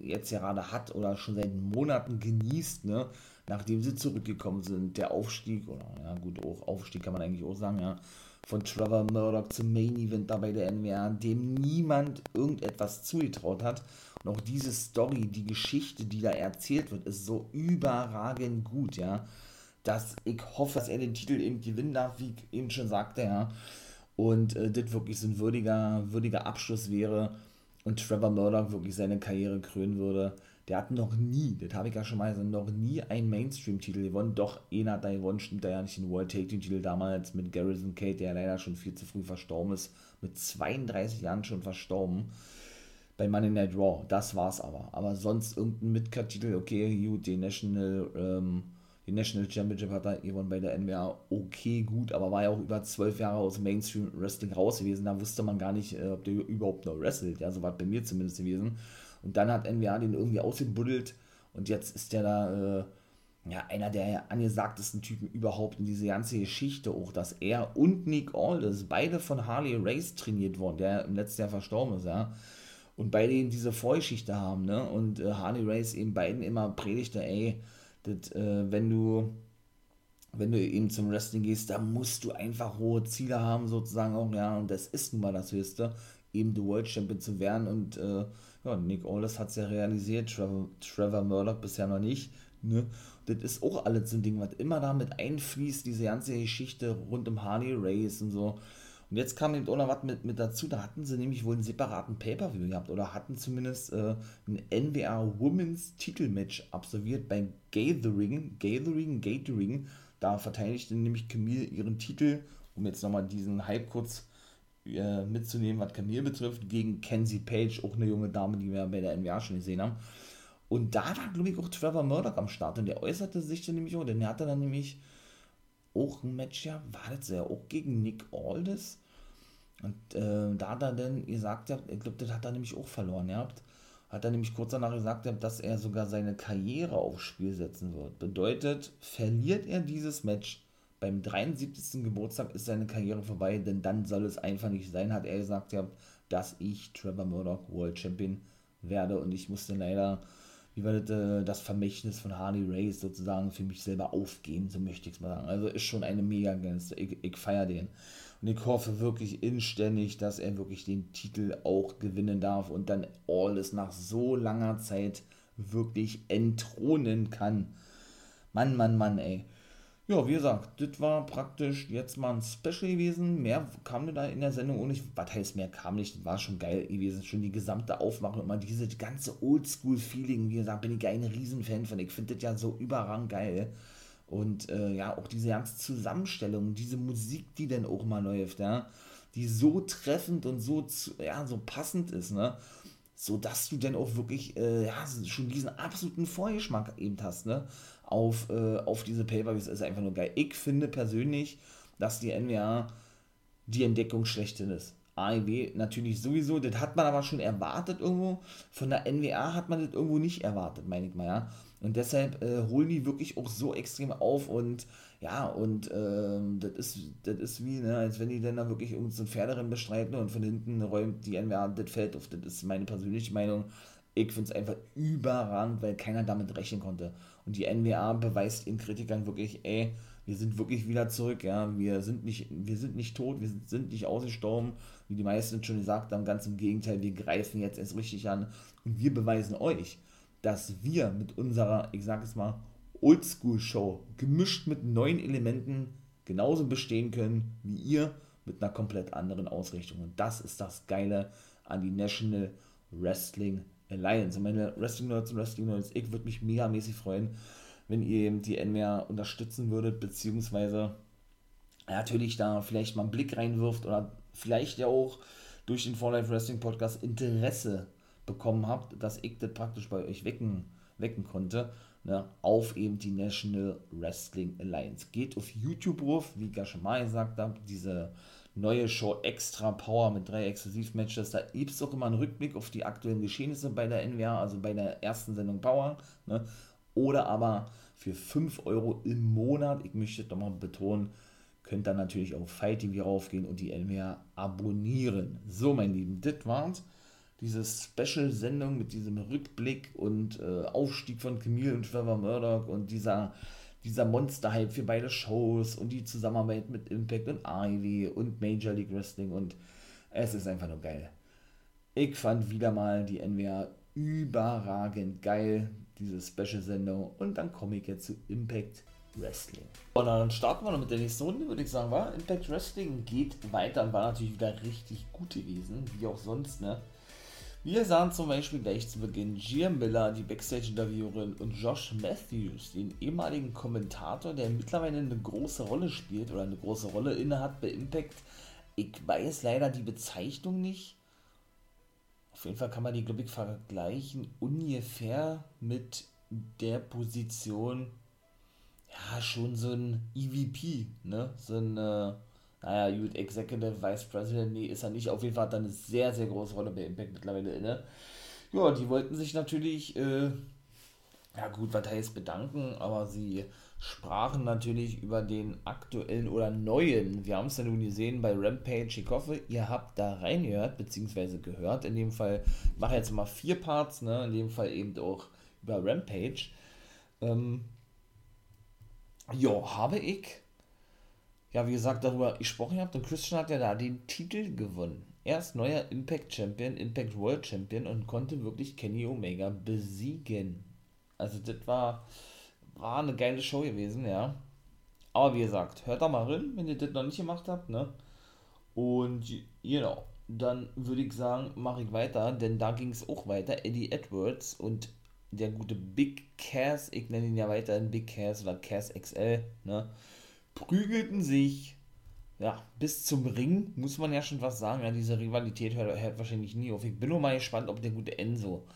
jetzt gerade hat oder schon seit Monaten genießt, ne? nachdem sie zurückgekommen sind. Der Aufstieg, oder ja gut, auch Aufstieg kann man eigentlich auch sagen, ja, von Trevor Murdoch zum Main Event dabei der NWA, dem niemand irgendetwas zugetraut hat. Und auch diese Story, die Geschichte, die da erzählt wird, ist so überragend gut, ja. Dass ich hoffe, dass er den Titel eben gewinnen darf, wie ich eben schon sagte, ja und äh, das wirklich so ein würdiger, würdiger Abschluss wäre und Trevor Murdoch wirklich seine Karriere krönen würde. Der hat noch nie, das habe ich ja schon mal gesagt, noch nie einen Mainstream-Titel gewonnen. Doch, einer hat da gewonnen, stimmt da ja nicht den World Take Team-Titel damals mit Garrison Kate, der leider schon viel zu früh verstorben ist, mit 32 Jahren schon verstorben. Bei Money Night Raw, das war's aber. Aber sonst irgendein Midcard-Titel, okay, gut, National ähm, die National Championship hat er gewonnen bei der NWA okay, gut, aber war ja auch über zwölf Jahre aus Mainstream Wrestling raus gewesen. Da wusste man gar nicht, äh, ob der überhaupt noch wrestelt. Ja, so war es bei mir zumindest gewesen. Und dann hat NWA den irgendwie ausgebuddelt und jetzt ist der da, äh, ja, einer der angesagtesten Typen überhaupt in diese ganze Geschichte. Auch, dass er und Nick Aldis beide von Harley Race trainiert worden, der im letzten Jahr verstorben ist, ja. Und beide eben diese Vorgeschichte haben, ne? Und äh, Harley Race eben beiden immer predigte, ey, das, äh, wenn du wenn du eben zum Wrestling gehst, da musst du einfach hohe Ziele haben, sozusagen auch, ja, und das ist nun mal das Höchste, eben The World Champion zu werden. Und äh, ja, Nick Aldis hat es ja realisiert, Trevor, Trevor Murdoch bisher noch nicht, ne, das ist auch alles so ein Ding, was immer da mit einfließt, diese ganze Geschichte rund um Harley Race und so, und jetzt kam eben auch noch was mit, mit dazu, da hatten sie nämlich wohl einen separaten Pay-Per-View gehabt oder hatten zumindest äh, ein NWA Women's Titelmatch absolviert bei Gathering, Gathering, Gathering. Da verteidigte nämlich Camille ihren Titel, um jetzt nochmal diesen Hype kurz äh, mitzunehmen, was Camille betrifft, gegen Kenzie Page, auch eine junge Dame, die wir bei der NWA schon gesehen haben. Und da war, glaube ich, auch Trevor Murdoch am Start und der äußerte sich dann nämlich auch, denn er hatte dann nämlich auch ein Match, ja, war das ja auch gegen Nick Aldis und äh, da hat er dann gesagt, ich glaube, das hat er nämlich auch verloren gehabt, hat er nämlich kurz danach gesagt, dass er sogar seine Karriere aufs Spiel setzen wird. Bedeutet, verliert er dieses Match, beim 73. Geburtstag ist seine Karriere vorbei, denn dann soll es einfach nicht sein, hat er gesagt, dass ich Trevor Murdoch World Champion werde und ich musste leider wie war das, äh, das Vermächtnis von Harley Race sozusagen für mich selber aufgeben, so möchte ich es mal sagen. Also ist schon eine mega Gänste. Ich, ich feiere den. Und ich hoffe wirklich inständig, dass er wirklich den Titel auch gewinnen darf und dann Alles nach so langer Zeit wirklich entthronen kann. Mann, Mann, Mann, ey. Ja, wie gesagt, das war praktisch jetzt mal ein Special gewesen. Mehr kam da in der Sendung auch nicht. Was heißt mehr kam nicht? War schon geil gewesen. Schon die gesamte Aufmachung, immer diese ganze Oldschool-Feeling. Wie gesagt, bin ich ein Riesenfan von. Ich finde das ja so überragend geil. Und äh, ja, auch diese ganze Zusammenstellung, diese Musik, die dann auch mal läuft, ja, die so treffend und so, ja, so passend ist, ne? So dass du dann auch wirklich, äh, ja, schon diesen absoluten Vorgeschmack eben hast, ne? Auf, äh, auf diese Pay-Per-Views ist einfach nur geil. Ich finde persönlich, dass die NWA die Entdeckung schlechthin ist. AEW natürlich sowieso, das hat man aber schon erwartet irgendwo. Von der NWA hat man das irgendwo nicht erwartet, meine ich mal, ja. Und deshalb äh, holen die wirklich auch so extrem auf und ja, und ähm, das ist, ist wie, ne, als wenn die dann da wirklich irgendein so Pferderennen bestreiten und von hinten räumt die NWA das Feld auf. Das ist meine persönliche Meinung. Ich finde es einfach überragend, weil keiner damit rechnen konnte. Und die NWA beweist ihren Kritikern wirklich, ey, wir sind wirklich wieder zurück, ja. Wir sind nicht, wir sind nicht tot, wir sind, nicht ausgestorben, wie die meisten schon gesagt haben. Ganz im Gegenteil, wir greifen jetzt erst richtig an und wir beweisen euch, dass wir mit unserer, ich sag es mal, Oldschool-Show, gemischt mit neuen Elementen, genauso bestehen können wie ihr mit einer komplett anderen Ausrichtung. Und das ist das Geile an die National Wrestling Alliance. Und meine Wrestling Nerds und Wrestling Nerds, ich würde mich megamäßig freuen, wenn ihr eben die NWR unterstützen würdet, beziehungsweise natürlich da vielleicht mal einen Blick reinwirft oder vielleicht ja auch durch den For Life Wrestling Podcast Interesse bekommen habt, dass ich das praktisch bei euch wecken, wecken konnte, ne, auf eben die National Wrestling Alliance. Geht auf YouTube ruf, wie ich ja schon mal gesagt habe, diese neue Show Extra Power mit drei Exklusivmatches. Da gibt es auch immer einen Rückblick auf die aktuellen Geschehnisse bei der NWA, also bei der ersten Sendung Power. Ne? Oder aber für 5 Euro im Monat, ich möchte doch mal betonen, könnt ihr natürlich auf Fight TV raufgehen und die NWA abonnieren. So, mein Lieben, das war's. Diese Special-Sendung mit diesem Rückblick und äh, Aufstieg von Camille und Trevor Murdoch und dieser dieser Monster-Hype für beide Shows und die Zusammenarbeit mit Impact und Ivy und Major League Wrestling und es ist einfach nur geil. Ich fand wieder mal die NWA überragend geil, diese Special-Sendung und dann komme ich jetzt zu Impact Wrestling. Und dann starten wir noch mit der nächsten Runde, würde ich sagen, war Impact Wrestling geht weiter und war natürlich wieder richtig gut gewesen, wie auch sonst, ne? Wir sahen zum Beispiel gleich zu Beginn Gia Miller, die Backstage-Interviewerin, und Josh Matthews, den ehemaligen Kommentator, der mittlerweile eine große Rolle spielt oder eine große Rolle innehat bei Impact. Ich weiß leider die Bezeichnung nicht. Auf jeden Fall kann man die, glaube ich, vergleichen ungefähr mit der Position, ja, schon so ein EVP, ne? So ein. Äh, naja, gut, Executive Vice President, nee, ist er nicht. Auf jeden Fall hat er eine sehr, sehr große Rolle bei Impact mittlerweile inne. Ja, die wollten sich natürlich, äh, ja gut, was heißt bedanken, aber sie sprachen natürlich über den aktuellen oder neuen, wir haben es ja nun gesehen bei Rampage, ich hoffe, ihr habt da reingehört, beziehungsweise gehört, in dem Fall, ich mache jetzt mal vier Parts, ne, in dem Fall eben auch über Rampage. Ähm, ja, habe ich ja, wie gesagt, darüber gesprochen habt und Christian hat ja da den Titel gewonnen. Er ist neuer Impact Champion, Impact World Champion und konnte wirklich Kenny Omega besiegen. Also das war, war eine geile Show gewesen, ja. Aber wie gesagt, hört da mal rein, wenn ihr das noch nicht gemacht habt, ne? Und genau, dann würde ich sagen, mache ich weiter, denn da ging es auch weiter. Eddie Edwards und der gute Big Cass, ich nenne ihn ja weiterhin Big Cass oder Cass XL, ne? Prügelten sich ja, bis zum Ring, muss man ja schon was sagen. Ja, diese Rivalität hört, hört wahrscheinlich nie auf. Ich bin nur mal gespannt, ob der gute Enzo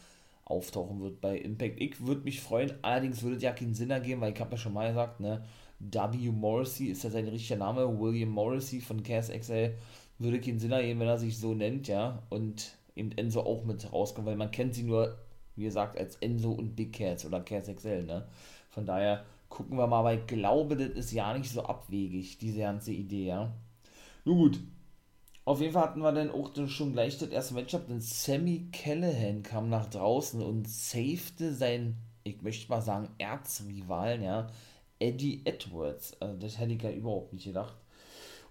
auftauchen wird bei Impact. Ich würde mich freuen, allerdings würde es ja keinen Sinn ergeben, weil ich habe ja schon mal gesagt, ne, W. Morrissey ist ja sein richtiger Name, William Morrissey von Cass XL, würde keinen Sinn ergeben, wenn er sich so nennt, ja, und eben Enzo auch mit rauskommt, weil man kennt sie nur, wie gesagt, als Enzo und Big Cass oder Cass XL, ne. Von daher gucken wir mal, aber ich glaube, das ist ja nicht so abwegig, diese ganze Idee, ja. Nun gut. Auf jeden Fall hatten wir dann auch schon gleich das erste Matchup, denn Sammy Callahan kam nach draußen und safete seinen, ich möchte mal sagen, Erzrivalen, ja, Eddie Edwards. Also das hätte ich ja überhaupt nicht gedacht.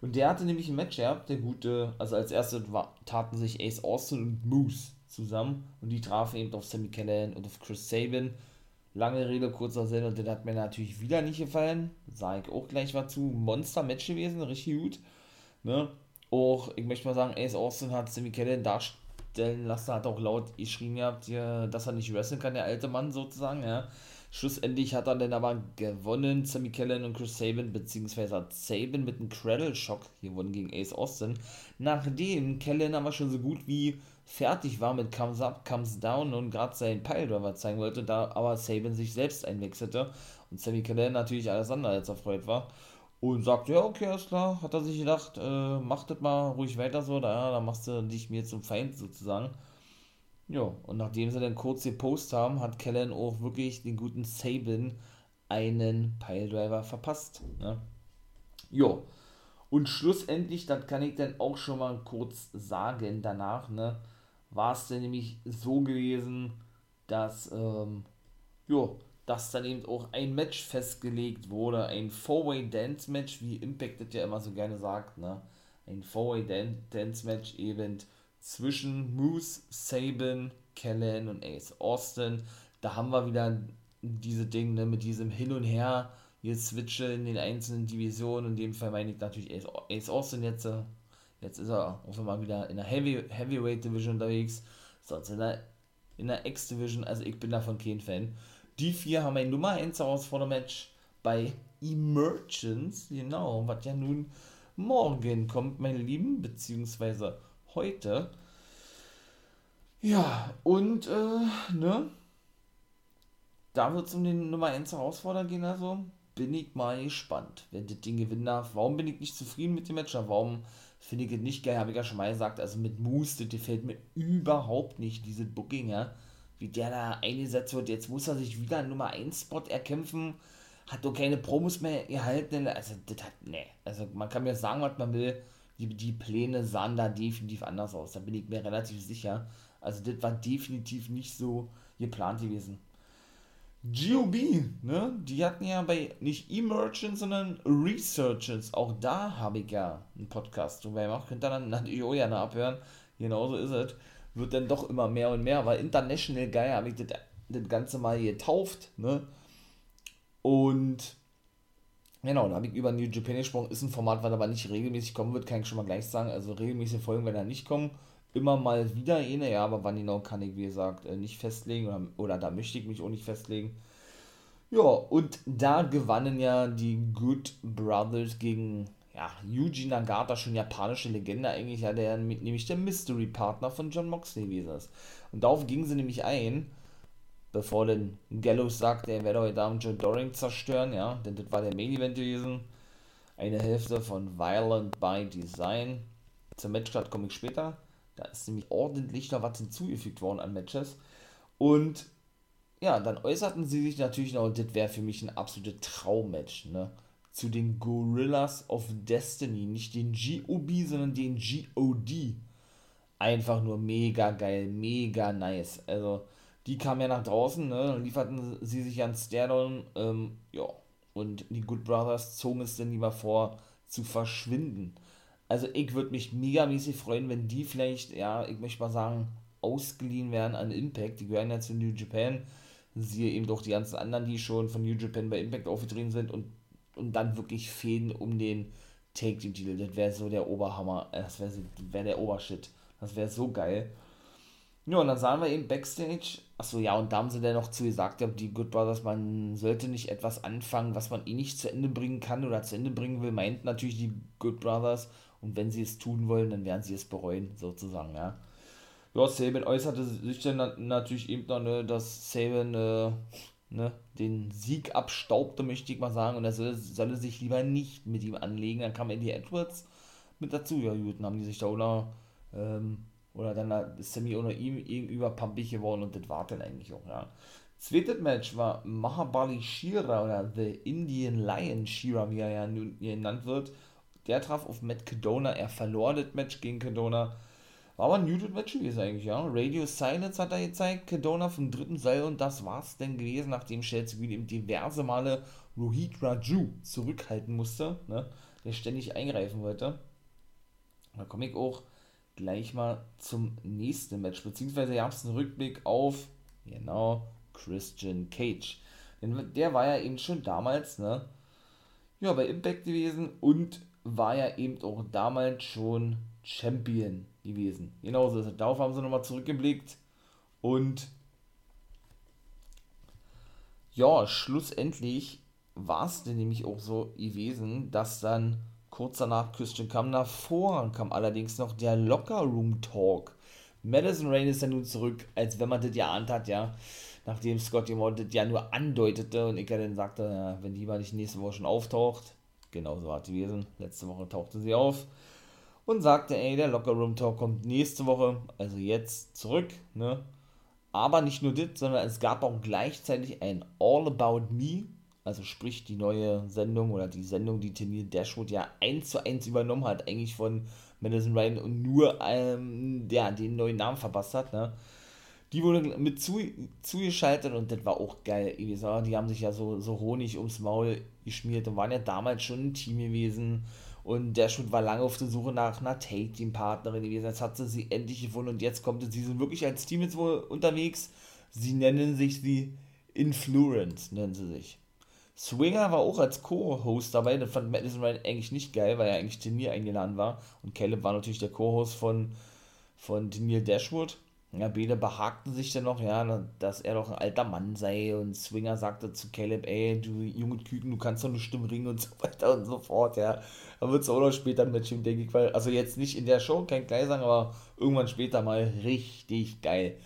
Und der hatte nämlich ein Match gehabt, der gute, also als erstes taten sich Ace Austin und Moose zusammen und die trafen eben auf Sammy Callahan und auf Chris Sabin. Lange Rede, kurzer Sinn und das hat mir natürlich wieder nicht gefallen. Sage ich auch gleich was zu. Monster-Match gewesen, richtig gut. Ne? Auch, ich möchte mal sagen, Ace Austin hat Sammy Kellen darstellen lassen, hat auch laut geschrien gehabt, dass er nicht wresteln kann, der alte Mann sozusagen, ja. Schlussendlich hat er dann aber gewonnen, Sammy Kellen und Chris Sabin, beziehungsweise hat Sabin mit einem Cradle-Shock gewonnen gegen Ace Austin, nachdem Kellen aber schon so gut wie fertig war mit Comes Up, Comes Down und gerade seinen Piledriver zeigen wollte, da aber Sabin sich selbst einwechselte und Sammy Kellen natürlich alles andere als erfreut war und sagte, ja, okay, alles klar, hat er sich gedacht, äh, mach das mal ruhig weiter so, da, da machst du dich mir zum Feind sozusagen. Ja, und nachdem sie dann kurz gepostet haben, hat Kellen auch wirklich den guten Sabin einen Piledriver verpasst. Ne? Jo. Und schlussendlich, das kann ich dann auch schon mal kurz sagen danach, ne, war es dann nämlich so gewesen, dass, ähm, jo, dass dann eben auch ein Match festgelegt wurde, ein Four-Way Dance Match, wie Impact das ja immer so gerne sagt, ne? Ein Four-Way Dance Match eben zwischen Moose, Sabin, Kellen und Ace Austin. Da haben wir wieder diese Dinge ne, mit diesem Hin und Her, hier switche in den einzelnen Divisionen. In dem Fall meine ich natürlich Ace, Ace Austin jetzt. Jetzt ist er auf einmal wieder in der Heavy, Heavyweight Division unterwegs, sonst in der, in der X-Division. Also ich bin davon kein Fan. Die vier haben ein Nummer 1 Herausforder-Match bei Emergence, genau, was ja nun morgen kommt, meine Lieben, beziehungsweise heute. Ja, und, äh, ne, da wird es um den Nummer 1 Herausforderer gehen, also bin ich mal gespannt, wer das Ding gewinnen darf. Warum bin ich nicht zufrieden mit dem Match? Warum finde ich nicht geil? Habe ich ja schon mal gesagt. Also mit Moose, das gefällt mir überhaupt nicht, diese Booking, ja wie der da eingesetzt wird. Jetzt muss er sich wieder einen Nummer 1 Spot erkämpfen, hat doch keine Promos mehr gehalten. Also, das hat, ne. Also, man kann mir sagen, was man will. Die, die Pläne sahen da definitiv anders aus. Da bin ich mir relativ sicher. Also, das war definitiv nicht so geplant gewesen. GOB, ne? Die hatten ja bei nicht Emergence, sondern Researchers. Auch da habe ich ja einen Podcast drüber gemacht. Könnt ihr dann natürlich auch ja abhören. Genauso ist es wird dann doch immer mehr und mehr, weil International Guy habe ich das, das Ganze mal getauft, ne? Und genau, da habe ich über New Japan gesprochen, ist ein Format, was aber nicht regelmäßig kommen wird, kann ich schon mal gleich sagen. Also regelmäßige Folgen werden da nicht kommen. Immer mal wieder eine, ja, aber wann genau kann ich, wie gesagt, äh, nicht festlegen oder, oder da möchte ich mich auch nicht festlegen. Ja, und da gewannen ja die Good Brothers gegen ja, Yuji Nagata, schon japanische Legende eigentlich, ja, der nämlich der Mystery-Partner von John Moxley gewesen ist. Und darauf gingen sie nämlich ein, bevor denn Gallows sagte, er werde heute Abend John Doring zerstören, ja, denn das war der Main-Event gewesen. Eine Hälfte von Violent by Design. Zum Matchstart komme ich später. Da ist nämlich ordentlich noch was hinzugefügt worden an Matches. Und ja, dann äußerten sie sich natürlich noch, das wäre für mich ein absolutes Traummatch, ne? zu den Gorillas of Destiny. Nicht den GOB, sondern den GOD. Einfach nur mega geil, mega nice. Also, die kamen ja nach draußen, ne? Dann lieferten sie sich an Stairdown, ähm, ja. Und die Good Brothers zogen es dann lieber vor, zu verschwinden. Also, ich würde mich megamäßig freuen, wenn die vielleicht, ja, ich möchte mal sagen, ausgeliehen werden an Impact. Die gehören ja zu New Japan. Siehe eben doch die ganzen anderen, die schon von New Japan bei Impact aufgetreten sind und und dann wirklich Fäden um den Take-Team-Titel. Das wäre so der Oberhammer. Das wäre wär der Obershit. Das wäre so geil. Ja, und dann sahen wir eben Backstage. Achso, ja, und da haben sie dann noch zu gesagt, die Good Brothers, man sollte nicht etwas anfangen, was man eh nicht zu Ende bringen kann oder zu Ende bringen will, meint natürlich die Good Brothers. Und wenn sie es tun wollen, dann werden sie es bereuen, sozusagen, ja. Ja, Saban äußerte sich dann natürlich eben noch, ne, dass Saban äh, ne, den Sieg abstaubte, möchte ich mal sagen, und er solle, solle sich lieber nicht mit ihm anlegen. Dann kam Eddie Edwards mit dazu. Ja, gut, dann haben die sich da oder, ähm, oder dann ist Sammy oder ihm gegenüber pampig geworden und das war dann eigentlich auch, ja. Zweites Match war Mahabali Shira oder The Indian Lion Shira, wie er ja nun genannt wird. Der traf auf Matt Cadona. Er verlor das Match gegen Cadona war aber ein muted Match gewesen eigentlich, ja. Radio Silence hat er gezeigt, Kedona vom dritten Seil und das war's denn gewesen, nachdem Chelsea Green eben diverse Male Rohit Raju zurückhalten musste, ne, der ständig eingreifen wollte. Da komme ich auch gleich mal zum nächsten Match, beziehungsweise gab es einen Rückblick auf, genau, Christian Cage. Denn der war ja eben schon damals, ne, ja, bei Impact gewesen und war ja eben auch damals schon Champion gewesen. Genauso ist. Darauf haben sie nochmal zurückgeblickt und ja, schlussendlich war es denn nämlich auch so gewesen, dass dann kurz danach Christian kam. Davor kam allerdings noch der Locker Room Talk. Madison Rain ist dann nun zurück, als wenn man das ja ahnt hat, ja. Nachdem Scotty Moore das ja nur andeutete und ich ja dann sagte, ja, wenn die mal nicht nächste Woche schon auftaucht, genauso hat sie gewesen. Letzte Woche tauchte sie auf und sagte, ey, der Locker Room Talk kommt nächste Woche, also jetzt zurück, ne? Aber nicht nur das, sondern es gab auch gleichzeitig ein All About Me, also sprich die neue Sendung oder die Sendung, die Tenir Dashwood ja eins zu eins übernommen hat, eigentlich von Madison Ryan und nur ähm, ja, den neuen Namen verpasst hat, ne? Die wurde mit zu, zugeschaltet und das war auch geil. Die haben sich ja so, so Honig ums Maul geschmiert und waren ja damals schon ein Team gewesen. Und Schut war lange auf der Suche nach einer Take-Team-Partnerin gewesen. Jetzt hat sie sie endlich gefunden und jetzt kommt sie sind wirklich als Team jetzt wohl unterwegs. Sie nennen sich die Influence, nennen sie sich. Swinger war auch als Co-Host dabei. Das fand Madison Ryan eigentlich nicht geil, weil er eigentlich Turnier eingeladen war. Und Caleb war natürlich der Co-Host von, von Turnier Dashwood. Ja, beide behagten sich dann noch, ja, dass er doch ein alter Mann sei. Und Swinger sagte zu Caleb, ey, du junge Küken, du kannst doch eine Stimme ringen und so weiter und so fort, ja. Da wird es auch noch später ein Match denke ich, weil, also jetzt nicht in der Show, kein gleich sagen, aber irgendwann später mal richtig geil.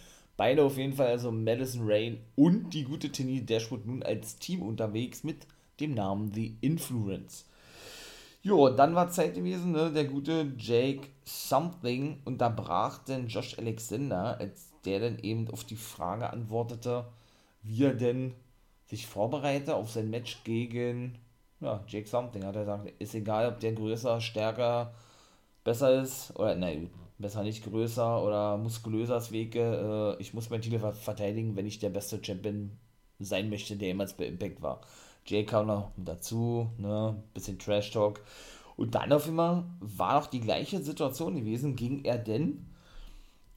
Beide auf jeden Fall, also Madison Rain und die gute Tenny Dashwood nun als Team unterwegs mit dem Namen The Influence. Jo, dann war Zeit gewesen, ne? der gute Jake Something unterbrach denn Josh Alexander, als der dann eben auf die Frage antwortete, wie er denn sich vorbereite auf sein Match gegen ja, Jake Something. Hat er gesagt, ist egal, ob der größer, stärker, besser ist, oder nein, besser nicht größer oder muskulöser als Wege. Äh, ich muss meinen Titel verteidigen, wenn ich der beste Champion sein möchte, der jemals bei Impact war. Jay noch dazu, ne, bisschen Trash Talk. Und dann auf einmal war noch die gleiche Situation gewesen, ging er denn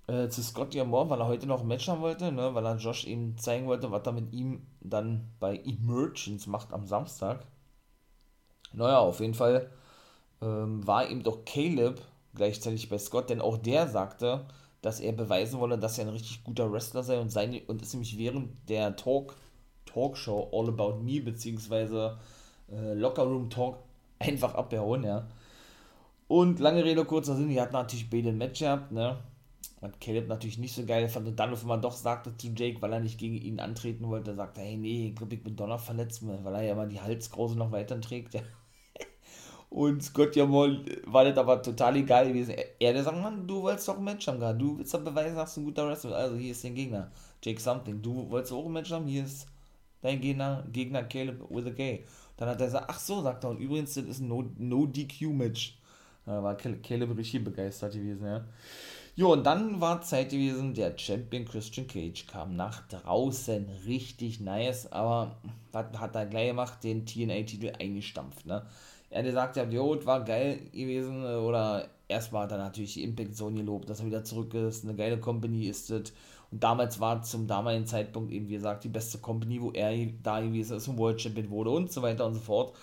äh, zu Scott Moore, weil er heute noch ein Match haben wollte, ne, weil er Josh eben zeigen wollte, was er mit ihm dann bei Emergence macht am Samstag. Naja, auf jeden Fall ähm, war eben doch Caleb gleichzeitig bei Scott, denn auch der sagte, dass er beweisen wolle, dass er ein richtig guter Wrestler sei und, seine, und ist nämlich während der Talk, Talkshow All About Me, beziehungsweise äh, Locker Room Talk, einfach abgehauen, ja. Und lange Rede, kurzer Sinn, die hatten natürlich beide ein Match gehabt, ne. Was Caleb natürlich nicht so geil fand und dann auf einmal doch sagte zu Jake, weil er nicht gegen ihn antreten wollte, sagte, hey, nee, ich glaube, ich bin Donner verletzt, weil er ja mal die Halskrause noch weiter trägt, ja. Und Scott Jamol war das aber total egal gewesen. Er, der sagt, Mann, du wolltest doch ein Match haben. Du willst doch beweisen, dass du ein guter Wrestler Also hier ist dein Gegner. Jake Something. Du wolltest auch ein Match haben. Hier ist dein Gegner, Gegner Caleb with a K. Dann hat er gesagt, ach so, sagt er. Und übrigens, das ist ein No-DQ-Match. No da war Caleb richtig begeistert gewesen, ja. Jo, und dann war Zeit gewesen, der Champion Christian Cage kam nach draußen. Richtig nice, aber was hat er gleich gemacht? Den TNA-Titel eingestampft, ne? Er hat gesagt, ja, jo, war geil gewesen. Äh, oder erstmal hat er natürlich die Impact Zone gelobt, dass er wieder zurück ist. Eine geile Company ist das. Und damals war zum damaligen Zeitpunkt eben, wie gesagt, die beste Company, wo er da gewesen ist und World Champion wurde und so weiter und so fort.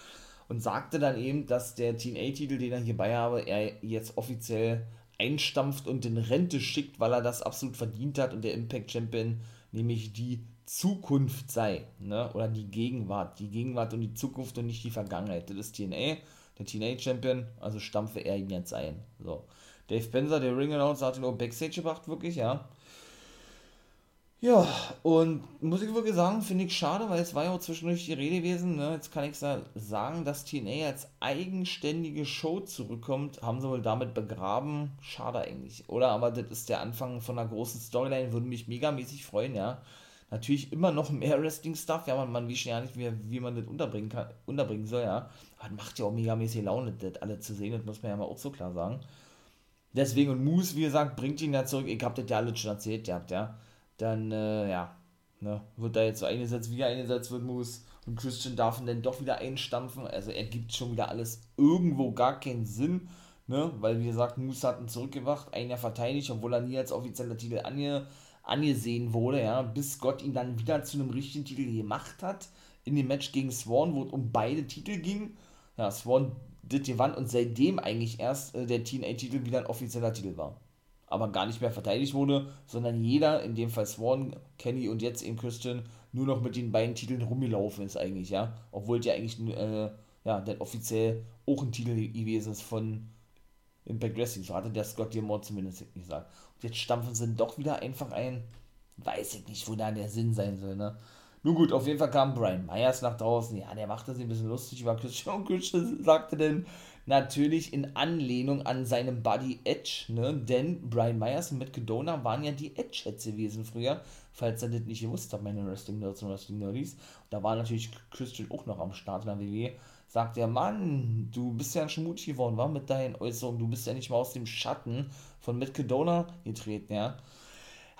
Und sagte dann eben, dass der TNA-Titel, den er hierbei habe, er jetzt offiziell einstampft und in Rente schickt, weil er das absolut verdient hat und der Impact Champion nämlich die Zukunft sei, ne? oder die Gegenwart, die Gegenwart und die Zukunft und nicht die Vergangenheit. Das ist TNA, der TNA-Champion, also stampfe er ihn jetzt ein. So. Dave Spencer, der Ring Announcer, hat ihn auch Backstage gebracht, wirklich, ja. Ja, und muss ich wirklich sagen, finde ich schade, weil es war ja auch zwischendurch die Rede gewesen. Ne? Jetzt kann ich sagen, dass TNA als eigenständige Show zurückkommt, haben sie wohl damit begraben. Schade eigentlich, oder? Aber das ist der Anfang von einer großen Storyline, würde mich megamäßig freuen, ja natürlich immer noch mehr Wrestling-Stuff, ja, man, man weiß ja nicht, wie, wie man das unterbringen, kann, unterbringen soll, ja. Aber das macht ja auch megamäßig Laune, das alle zu sehen, das muss man ja mal auch so klar sagen. Deswegen, und Moose, wie gesagt, bringt ihn ja zurück, ich hab das ja alles schon erzählt gehabt, ja. Dann, äh, ja, ne, wird da jetzt so eingesetzt, wie er eingesetzt wird, Moose. Und Christian darf ihn dann doch wieder einstampfen, also er gibt schon wieder alles irgendwo gar keinen Sinn, ne, weil, wie gesagt, Moose hat ihn zurückgebracht, ein Jahr verteidigt, obwohl er nie als offizieller Titel ange angesehen wurde, ja, bis Gott ihn dann wieder zu einem richtigen Titel gemacht hat. In dem Match gegen Swan, wo es um beide Titel ging. Ja, Swan dit gewann und seitdem eigentlich erst äh, der TNA-Titel wieder ein offizieller Titel war. Aber gar nicht mehr verteidigt wurde, sondern jeder, in dem Fall Swan, Kenny und jetzt eben Christian, nur noch mit den beiden Titeln rumgelaufen ist eigentlich, ja. Obwohl ja eigentlich, äh, ja, dann offiziell auch ein Titel gewesen ist von Impact Wrestling. So hatte der Scott Diamond zumindest gesagt. Und jetzt stampfen sie doch wieder einfach ein. Weiß ich nicht, wo da der Sinn sein soll, ne? Nun gut, auf jeden Fall kam Brian Myers nach draußen. Ja, der machte sich ein bisschen lustig über Christian. Christian sagte denn natürlich in Anlehnung an seinem Buddy Edge, ne? Denn Brian Myers und Matt Cadona waren ja die Edge-Heads gewesen früher. Falls ihr das nicht gewusst habt, meine Wrestling-Nerds und Wrestling-Nerdies. Da war natürlich Christian auch noch am Start in der WWE sagt der Mann, du bist ja ein Schmutz geworden, war mit deinen Äußerungen, du bist ja nicht mal aus dem Schatten von Matt Cadona getreten, ja.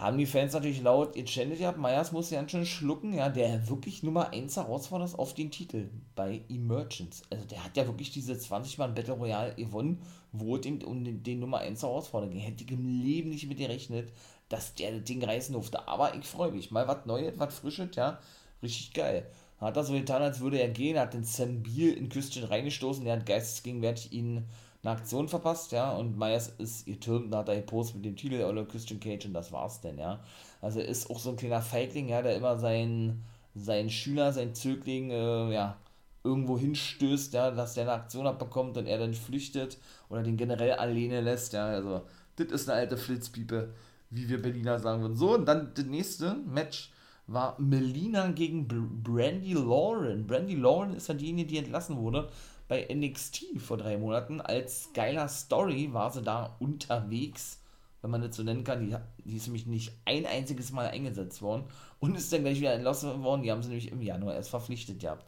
Haben die Fans natürlich laut gechantet gehabt, Myers muss ja ganz schön schlucken, ja, der wirklich Nummer 1 herausfordert auf den Titel bei Emergence. Also der hat ja wirklich diese 20-Mann Battle Royale gewonnen, wo es ihm um den, den Nummer 1 herausfordert ging. Hätte ich im Leben nicht mit gerechnet, dass der das Ding reißen durfte. Aber ich freue mich. Mal was Neues, was Frisches, ja. Richtig geil. Hat er so getan, als würde er gehen, hat den Sam Beal in Christian reingestoßen, der hat geistesgegenwärtig ihn eine Aktion verpasst, ja, und Myers ist getürmt, da hat er gepostet mit dem Titel oder Christian Cage und das war's denn, ja. Also er ist auch so ein kleiner Feigling, ja, der immer seinen, seinen Schüler, seinen Zögling, äh, ja, irgendwo hinstößt, ja, dass der eine Aktion abbekommt und er dann flüchtet oder den generell alleine lässt, ja, also das ist eine alte Flitzpiepe, wie wir Berliner sagen würden. So, und dann das nächste Match war Melina gegen Brandy Lauren. Brandy Lauren ist ja diejenige, die entlassen wurde bei NXT vor drei Monaten. Als geiler Story war sie da unterwegs, wenn man das so nennen kann. Die, die ist nämlich nicht ein einziges Mal eingesetzt worden und ist dann gleich wieder entlassen worden. Die haben sie nämlich im Januar erst verpflichtet gehabt.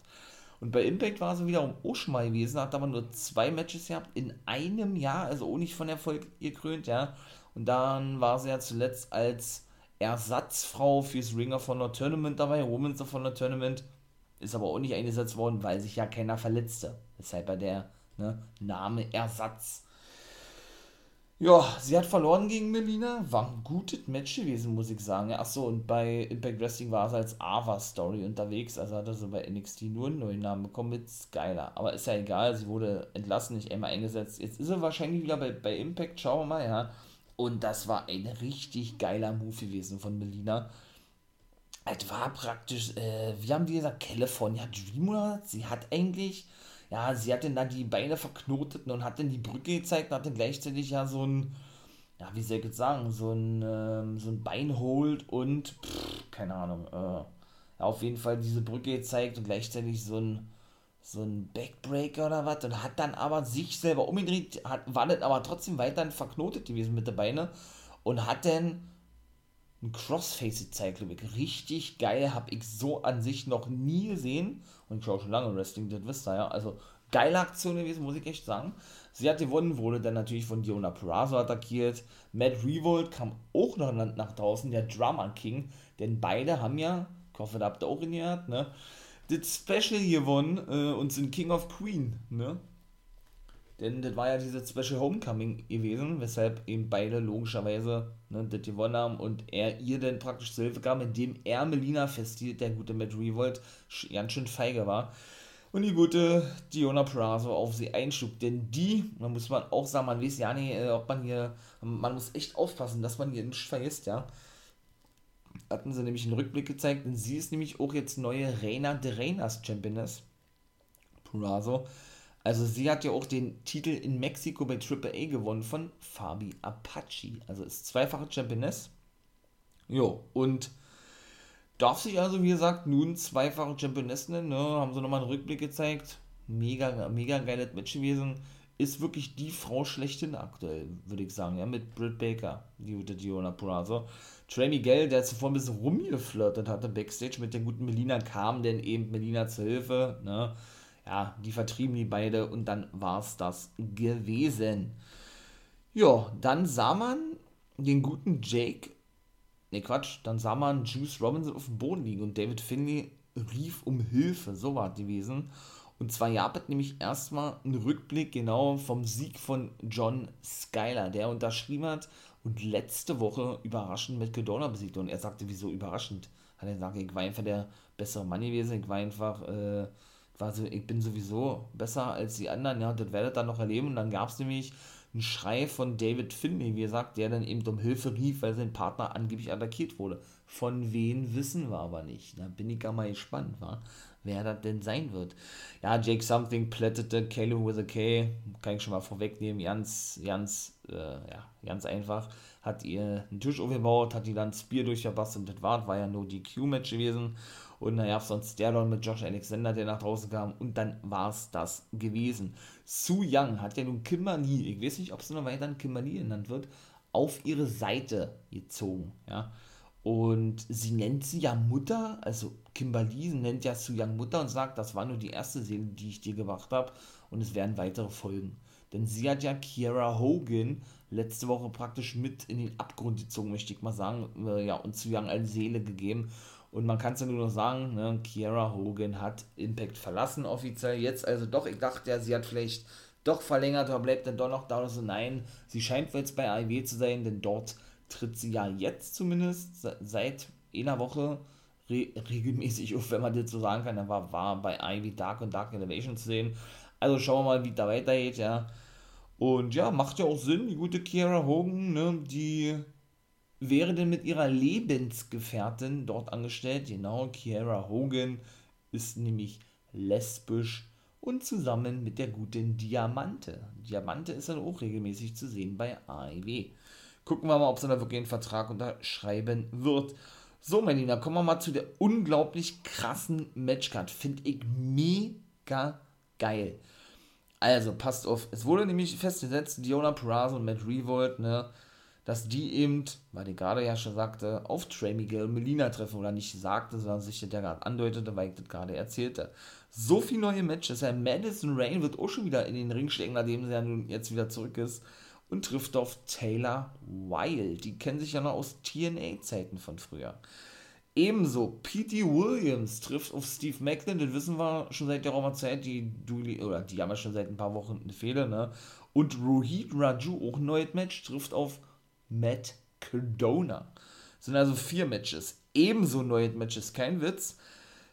Und bei Impact war sie wiederum auch schon mal gewesen, hat aber nur zwei Matches gehabt in einem Jahr, also auch nicht von Erfolg gekrönt, ja. Und dann war sie ja zuletzt als Ersatzfrau fürs Ring of Honor Tournament dabei, Women's of Honor Tournament ist aber auch nicht eingesetzt worden, weil sich ja keiner verletzte. Deshalb bei der ne, Name Ersatz. Ja, sie hat verloren gegen Melina. War ein gutes Match gewesen, muss ich sagen. Achso, und bei Impact Wrestling war sie als Ava Story unterwegs. Also hat so bei NXT nur einen neuen Namen bekommen mit Skylar. Aber ist ja egal, sie wurde entlassen, nicht einmal eingesetzt. Jetzt ist sie wahrscheinlich wieder bei, bei Impact, schauen wir mal, ja. Und das war ein richtig geiler Move gewesen von Melina es war praktisch, äh, wie haben die gesagt, California Dreamer. Sie hat eigentlich, ja, sie hat dann da die Beine verknotet und hat dann die Brücke gezeigt und hat dann gleichzeitig ja so ein, ja, wie soll ich jetzt sagen, so ein, ähm, so ein Beinhold und, pff, keine Ahnung, äh, auf jeden Fall diese Brücke gezeigt und gleichzeitig so ein, so ein Backbreaker oder was und hat dann aber sich selber umgedreht, hat, war dann aber trotzdem weiterhin verknotet gewesen mit der Beine und hat dann ein Crossface ich. Richtig geil, habe ich so an sich noch nie gesehen. Und ich schaue schon lange Wrestling, das wisst ihr ja. Also geile Aktion gewesen, muss ich echt sagen. Sie hat gewonnen, wurde dann natürlich von Diona Purrazzo attackiert. Matt Revolt kam auch noch nach draußen, der Drummer King. Denn beide haben ja, ich hoffe, da habt ihr auch in gehört, ne? Das Special gewonnen äh, und sind King of Queen, ne? Denn das war ja diese Special Homecoming gewesen, weshalb eben beide logischerweise ne, das gewonnen haben und er ihr dann praktisch Hilfe gab, indem er Melina festhielt, der gute Matt Revolt ganz schön feige war. Und die gute Diona Prazo auf sie einschlug. Denn die, da muss man auch sagen, man weiß ja nicht, äh, ob man hier, man muss echt aufpassen, dass man hier nicht vergisst, ja. Hatten sie nämlich einen Rückblick gezeigt, denn sie ist nämlich auch jetzt neue Reina de Reinas Championess. Prazo also sie hat ja auch den Titel in Mexiko bei AAA gewonnen von Fabi Apache. Also ist zweifache Championess. Jo, und darf sich also, wie gesagt, nun zweifache Championess nennen. Ne? Haben sie nochmal einen Rückblick gezeigt. Mega, mega geiles Match gewesen. Ist wirklich die Frau schlechthin aktuell, würde ich sagen, ja, mit Britt Baker, die gute Diona Purazo. Trey Miguel, der zuvor ein bisschen rumgeflirtet hatte backstage mit der guten Melina, kam denn eben Melina zur Hilfe, ne? Ja, die vertrieben die beide und dann war es das gewesen. Ja, dann sah man den guten Jake, ne Quatsch, dann sah man Juice Robinson auf dem Boden liegen und David Finley rief um Hilfe, so war es gewesen. Und zwar gab es nämlich erstmal einen Rückblick genau vom Sieg von John Skyler, der unterschrieben hat und letzte Woche überraschend mit Gedona besiegt. Und er sagte, wieso überraschend? Hat er gesagt, ich war einfach der bessere Mann gewesen, ich war einfach, äh, quasi, ich bin sowieso besser als die anderen, ja, das werdet ihr noch erleben. Und dann gab es nämlich einen Schrei von David Finley, wie gesagt, der dann eben um Hilfe rief, weil sein Partner angeblich attackiert wurde. Von wen wissen wir aber nicht. Da bin ich gar mal gespannt, wa? wer das denn sein wird. Ja, Jake Something plättete Caleb with a K, kann ich schon mal vorwegnehmen, ganz, ganz, äh, ja, ganz einfach. Hat ihr einen Tisch aufgebaut, hat die dann Spear durchverbasst und das war, war ja nur die Q-Match gewesen. Und naja, sonst Sterlon mit Josh Alexander, der nach draußen kam. Und dann war es das gewesen. Su Young hat ja nun Kimberly, ich weiß nicht, ob sie noch weiter Kimberly genannt wird, auf ihre Seite gezogen. Ja. Und sie nennt sie ja Mutter, also Kimberly nennt ja Su Young Mutter und sagt, das war nur die erste Seele, die ich dir gebracht habe. Und es werden weitere folgen. Denn sie hat ja Kiera Hogan letzte Woche praktisch mit in den Abgrund gezogen, möchte ich mal sagen, äh, ja, und zu Young eine Seele gegeben. Und man kann es ja nur noch sagen, ne, Kiara Hogan hat Impact verlassen offiziell. Jetzt also doch, ich dachte ja, sie hat vielleicht doch verlängert, aber bleibt dann doch noch da. Also nein, sie scheint jetzt bei AEW zu sein, denn dort tritt sie ja jetzt zumindest seit einer Woche re regelmäßig auf, wenn man das so sagen kann. Er war, war bei Ivy Dark und Dark Elevation zu sehen. Also schauen wir mal, wie da weitergeht, ja. Und ja, macht ja auch Sinn, die gute Kiara Hogan, ne, die wäre denn mit ihrer Lebensgefährtin dort angestellt. Genau, Kiara Hogan ist nämlich lesbisch und zusammen mit der guten Diamante. Diamante ist dann auch regelmäßig zu sehen bei AEW. Gucken wir mal, ob sie da wirklich einen Vertrag unterschreiben wird. So, mein Lieber, kommen wir mal zu der unglaublich krassen Matchcard. Finde ich mega geil. Also, passt auf. Es wurde nämlich festgesetzt, Diona Peraza und Matt Revolt, ne, dass die eben, weil die gerade ja schon sagte, auf Trey Miguel Melina treffen oder nicht sagte, sondern sich das ja gerade andeutete, weil ich das gerade erzählte. So viele neue Matches. Ja, Madison Rain wird auch schon wieder in den Ring stecken, nachdem sie ja nun jetzt wieder zurück ist und trifft auf Taylor Wilde. Die kennen sich ja noch aus TNA-Zeiten von früher. Ebenso P.T. Williams trifft auf Steve Macklin, das wissen wir schon seit der Zeit, die die haben ja schon seit ein paar Wochen eine Fehler, ne? Und Rohit Raju, auch ein neues Match, trifft auf Matt Cardona. sind also vier Matches. Ebenso neue Matches, kein Witz.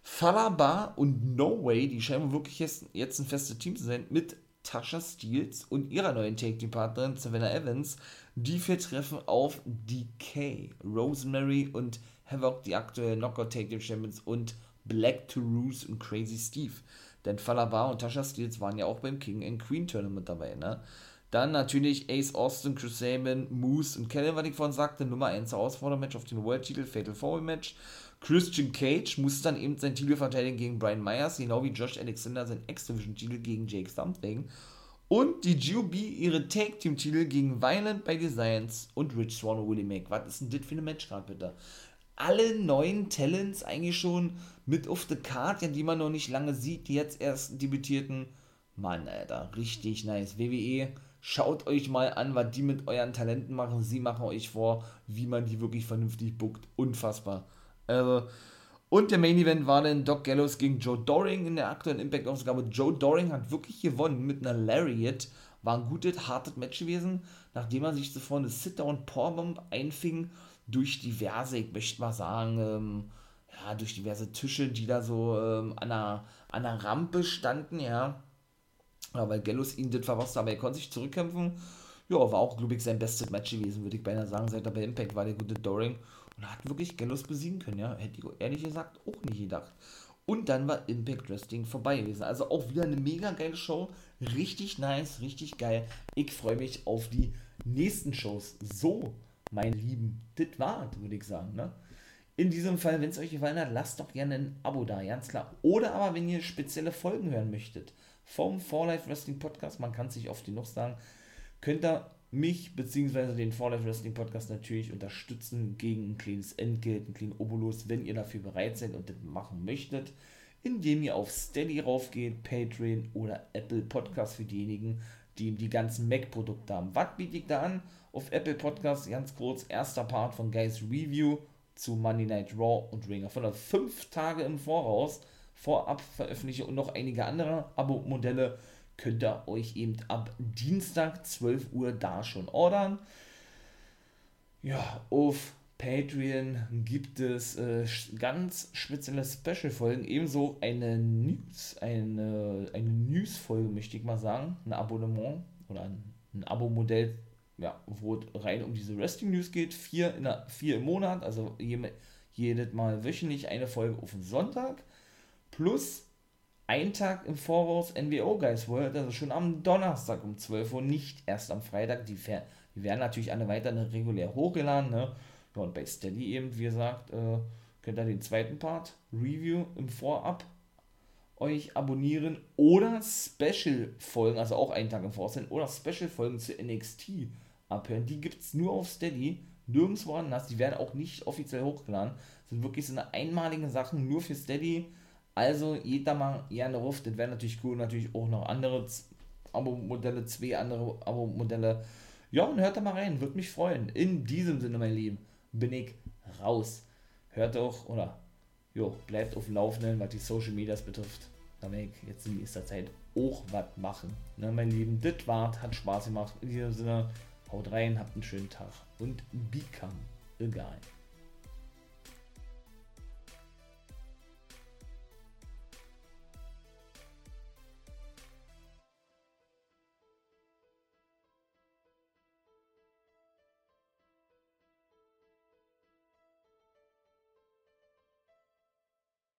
Falaba und No Way, die scheinen wirklich jetzt, jetzt ein festes Team zu sein, mit Tasha Steels und ihrer neuen Take-Team-Partnerin Savannah Evans. Die vier treffen auf DK, Rosemary und Havoc, die aktuellen Knockout Take-Team Champions und Black to Roos und Crazy Steve. Denn Falaba und Tasha Steels waren ja auch beim King and Queen Tournament dabei, ne? Dann natürlich Ace Austin, Chris Sabin, Moose und Kellen, was ich vorhin sagte, Nummer 1 Herausfordermatch auf den World-Titel, Fatal Four Match. Christian Cage muss dann eben seinen Titel verteidigen gegen Brian Myers, genau wie Josh Alexander seinen X-Division-Titel gegen Jake Something. Und die GOB ihre Tag-Team-Titel gegen Violent by Designs und Rich Swan und Willie Mack. Was ist denn das für eine Match gerade bitte? Alle neuen Talents eigentlich schon mit auf card, ja, die man noch nicht lange sieht, die jetzt erst debütierten. Mann, Alter, richtig nice. WWE, schaut euch mal an, was die mit euren Talenten machen. Sie machen euch vor, wie man die wirklich vernünftig bookt. Unfassbar. Also, und der Main Event war dann Doc Gallows gegen Joe Doring in der aktuellen Impact-Ausgabe. Joe Doring hat wirklich gewonnen mit einer Lariat. War ein gutes, hartes Match gewesen, nachdem er sich zuvor eine Sit-Down-Powerbomb einfing durch diverse, ich möchte mal sagen, ähm, ja, durch diverse Tische, die da so ähm, an, einer, an einer Rampe standen, ja. Ja weil Gallows ihn das verpasst aber er konnte sich zurückkämpfen. Ja, war auch, glaube ich, sein bestes Match gewesen, würde ich beinahe sagen. Seit er bei Impact war der gute Doring. Und hat wirklich Gallows besiegen können, ja. Hätte ich ehrlich gesagt auch nicht gedacht. Und dann war Impact Wrestling vorbei gewesen. Also auch wieder eine mega geile Show. Richtig nice, richtig geil. Ich freue mich auf die nächsten Shows. So, mein Lieben, das war, würde ich sagen, ne? In diesem Fall, wenn es euch gefallen hat, lasst doch gerne ein Abo da, ganz klar. Oder aber, wenn ihr spezielle Folgen hören möchtet vom For Life Wrestling Podcast, man kann es sich oft genug sagen, könnt ihr mich bzw. den For Life Wrestling Podcast natürlich unterstützen gegen ein kleines Entgelt, einen kleinen Obolus, wenn ihr dafür bereit seid und das machen möchtet, indem ihr auf Steady raufgeht, Patreon oder Apple Podcast für diejenigen, die die ganzen Mac-Produkte haben. Was biete ich da an? Auf Apple Podcast ganz kurz, erster Part von Guys Review zu Monday Night Raw und Ring of Honor. Fünf Tage im Voraus vorab veröffentliche und noch einige andere Abo-Modelle könnt ihr euch eben ab Dienstag 12 Uhr da schon ordern. Ja, auf Patreon gibt es äh, ganz spezielle Special-Folgen, ebenso eine News, eine, eine News-Folge, möchte ich mal sagen, ein Abonnement oder ein, ein Abo-Modell, ja, wo es rein um diese Wrestling-News geht, vier, in der, vier im Monat, also jedes Mal wöchentlich eine Folge auf den Sonntag, plus einen Tag im Voraus NWO Guys World, also schon am Donnerstag um 12 Uhr, nicht erst am Freitag. Die, die werden natürlich alle weiter regulär hochgeladen. Ne? Ja, und bei Steady eben, wie gesagt, äh, könnt ihr den zweiten Part, Review im Vorab, euch abonnieren oder Special-Folgen, also auch einen Tag im Voraus sind, oder Special-Folgen zu NXT abhören. Die gibt es nur auf Steady, nirgendwo anders. Die werden auch nicht offiziell hochgeladen. Das sind wirklich so eine einmalige Sachen nur für Steady also jeder mal gerne ruft, das wäre natürlich cool, natürlich auch noch andere Abo-Modelle, zwei andere Abo-Modelle Ja, und hört da mal rein, würde mich freuen. In diesem Sinne, mein Lieben, bin ich raus. Hört doch, oder, jo, bleibt auf dem Laufenden, was die Social Medias betrifft. Da werde ich jetzt in nächster Zeit auch was machen. Ne, mein Lieben, das war's, hat Spaß gemacht. In diesem Sinne, haut rein, habt einen schönen Tag und become guy.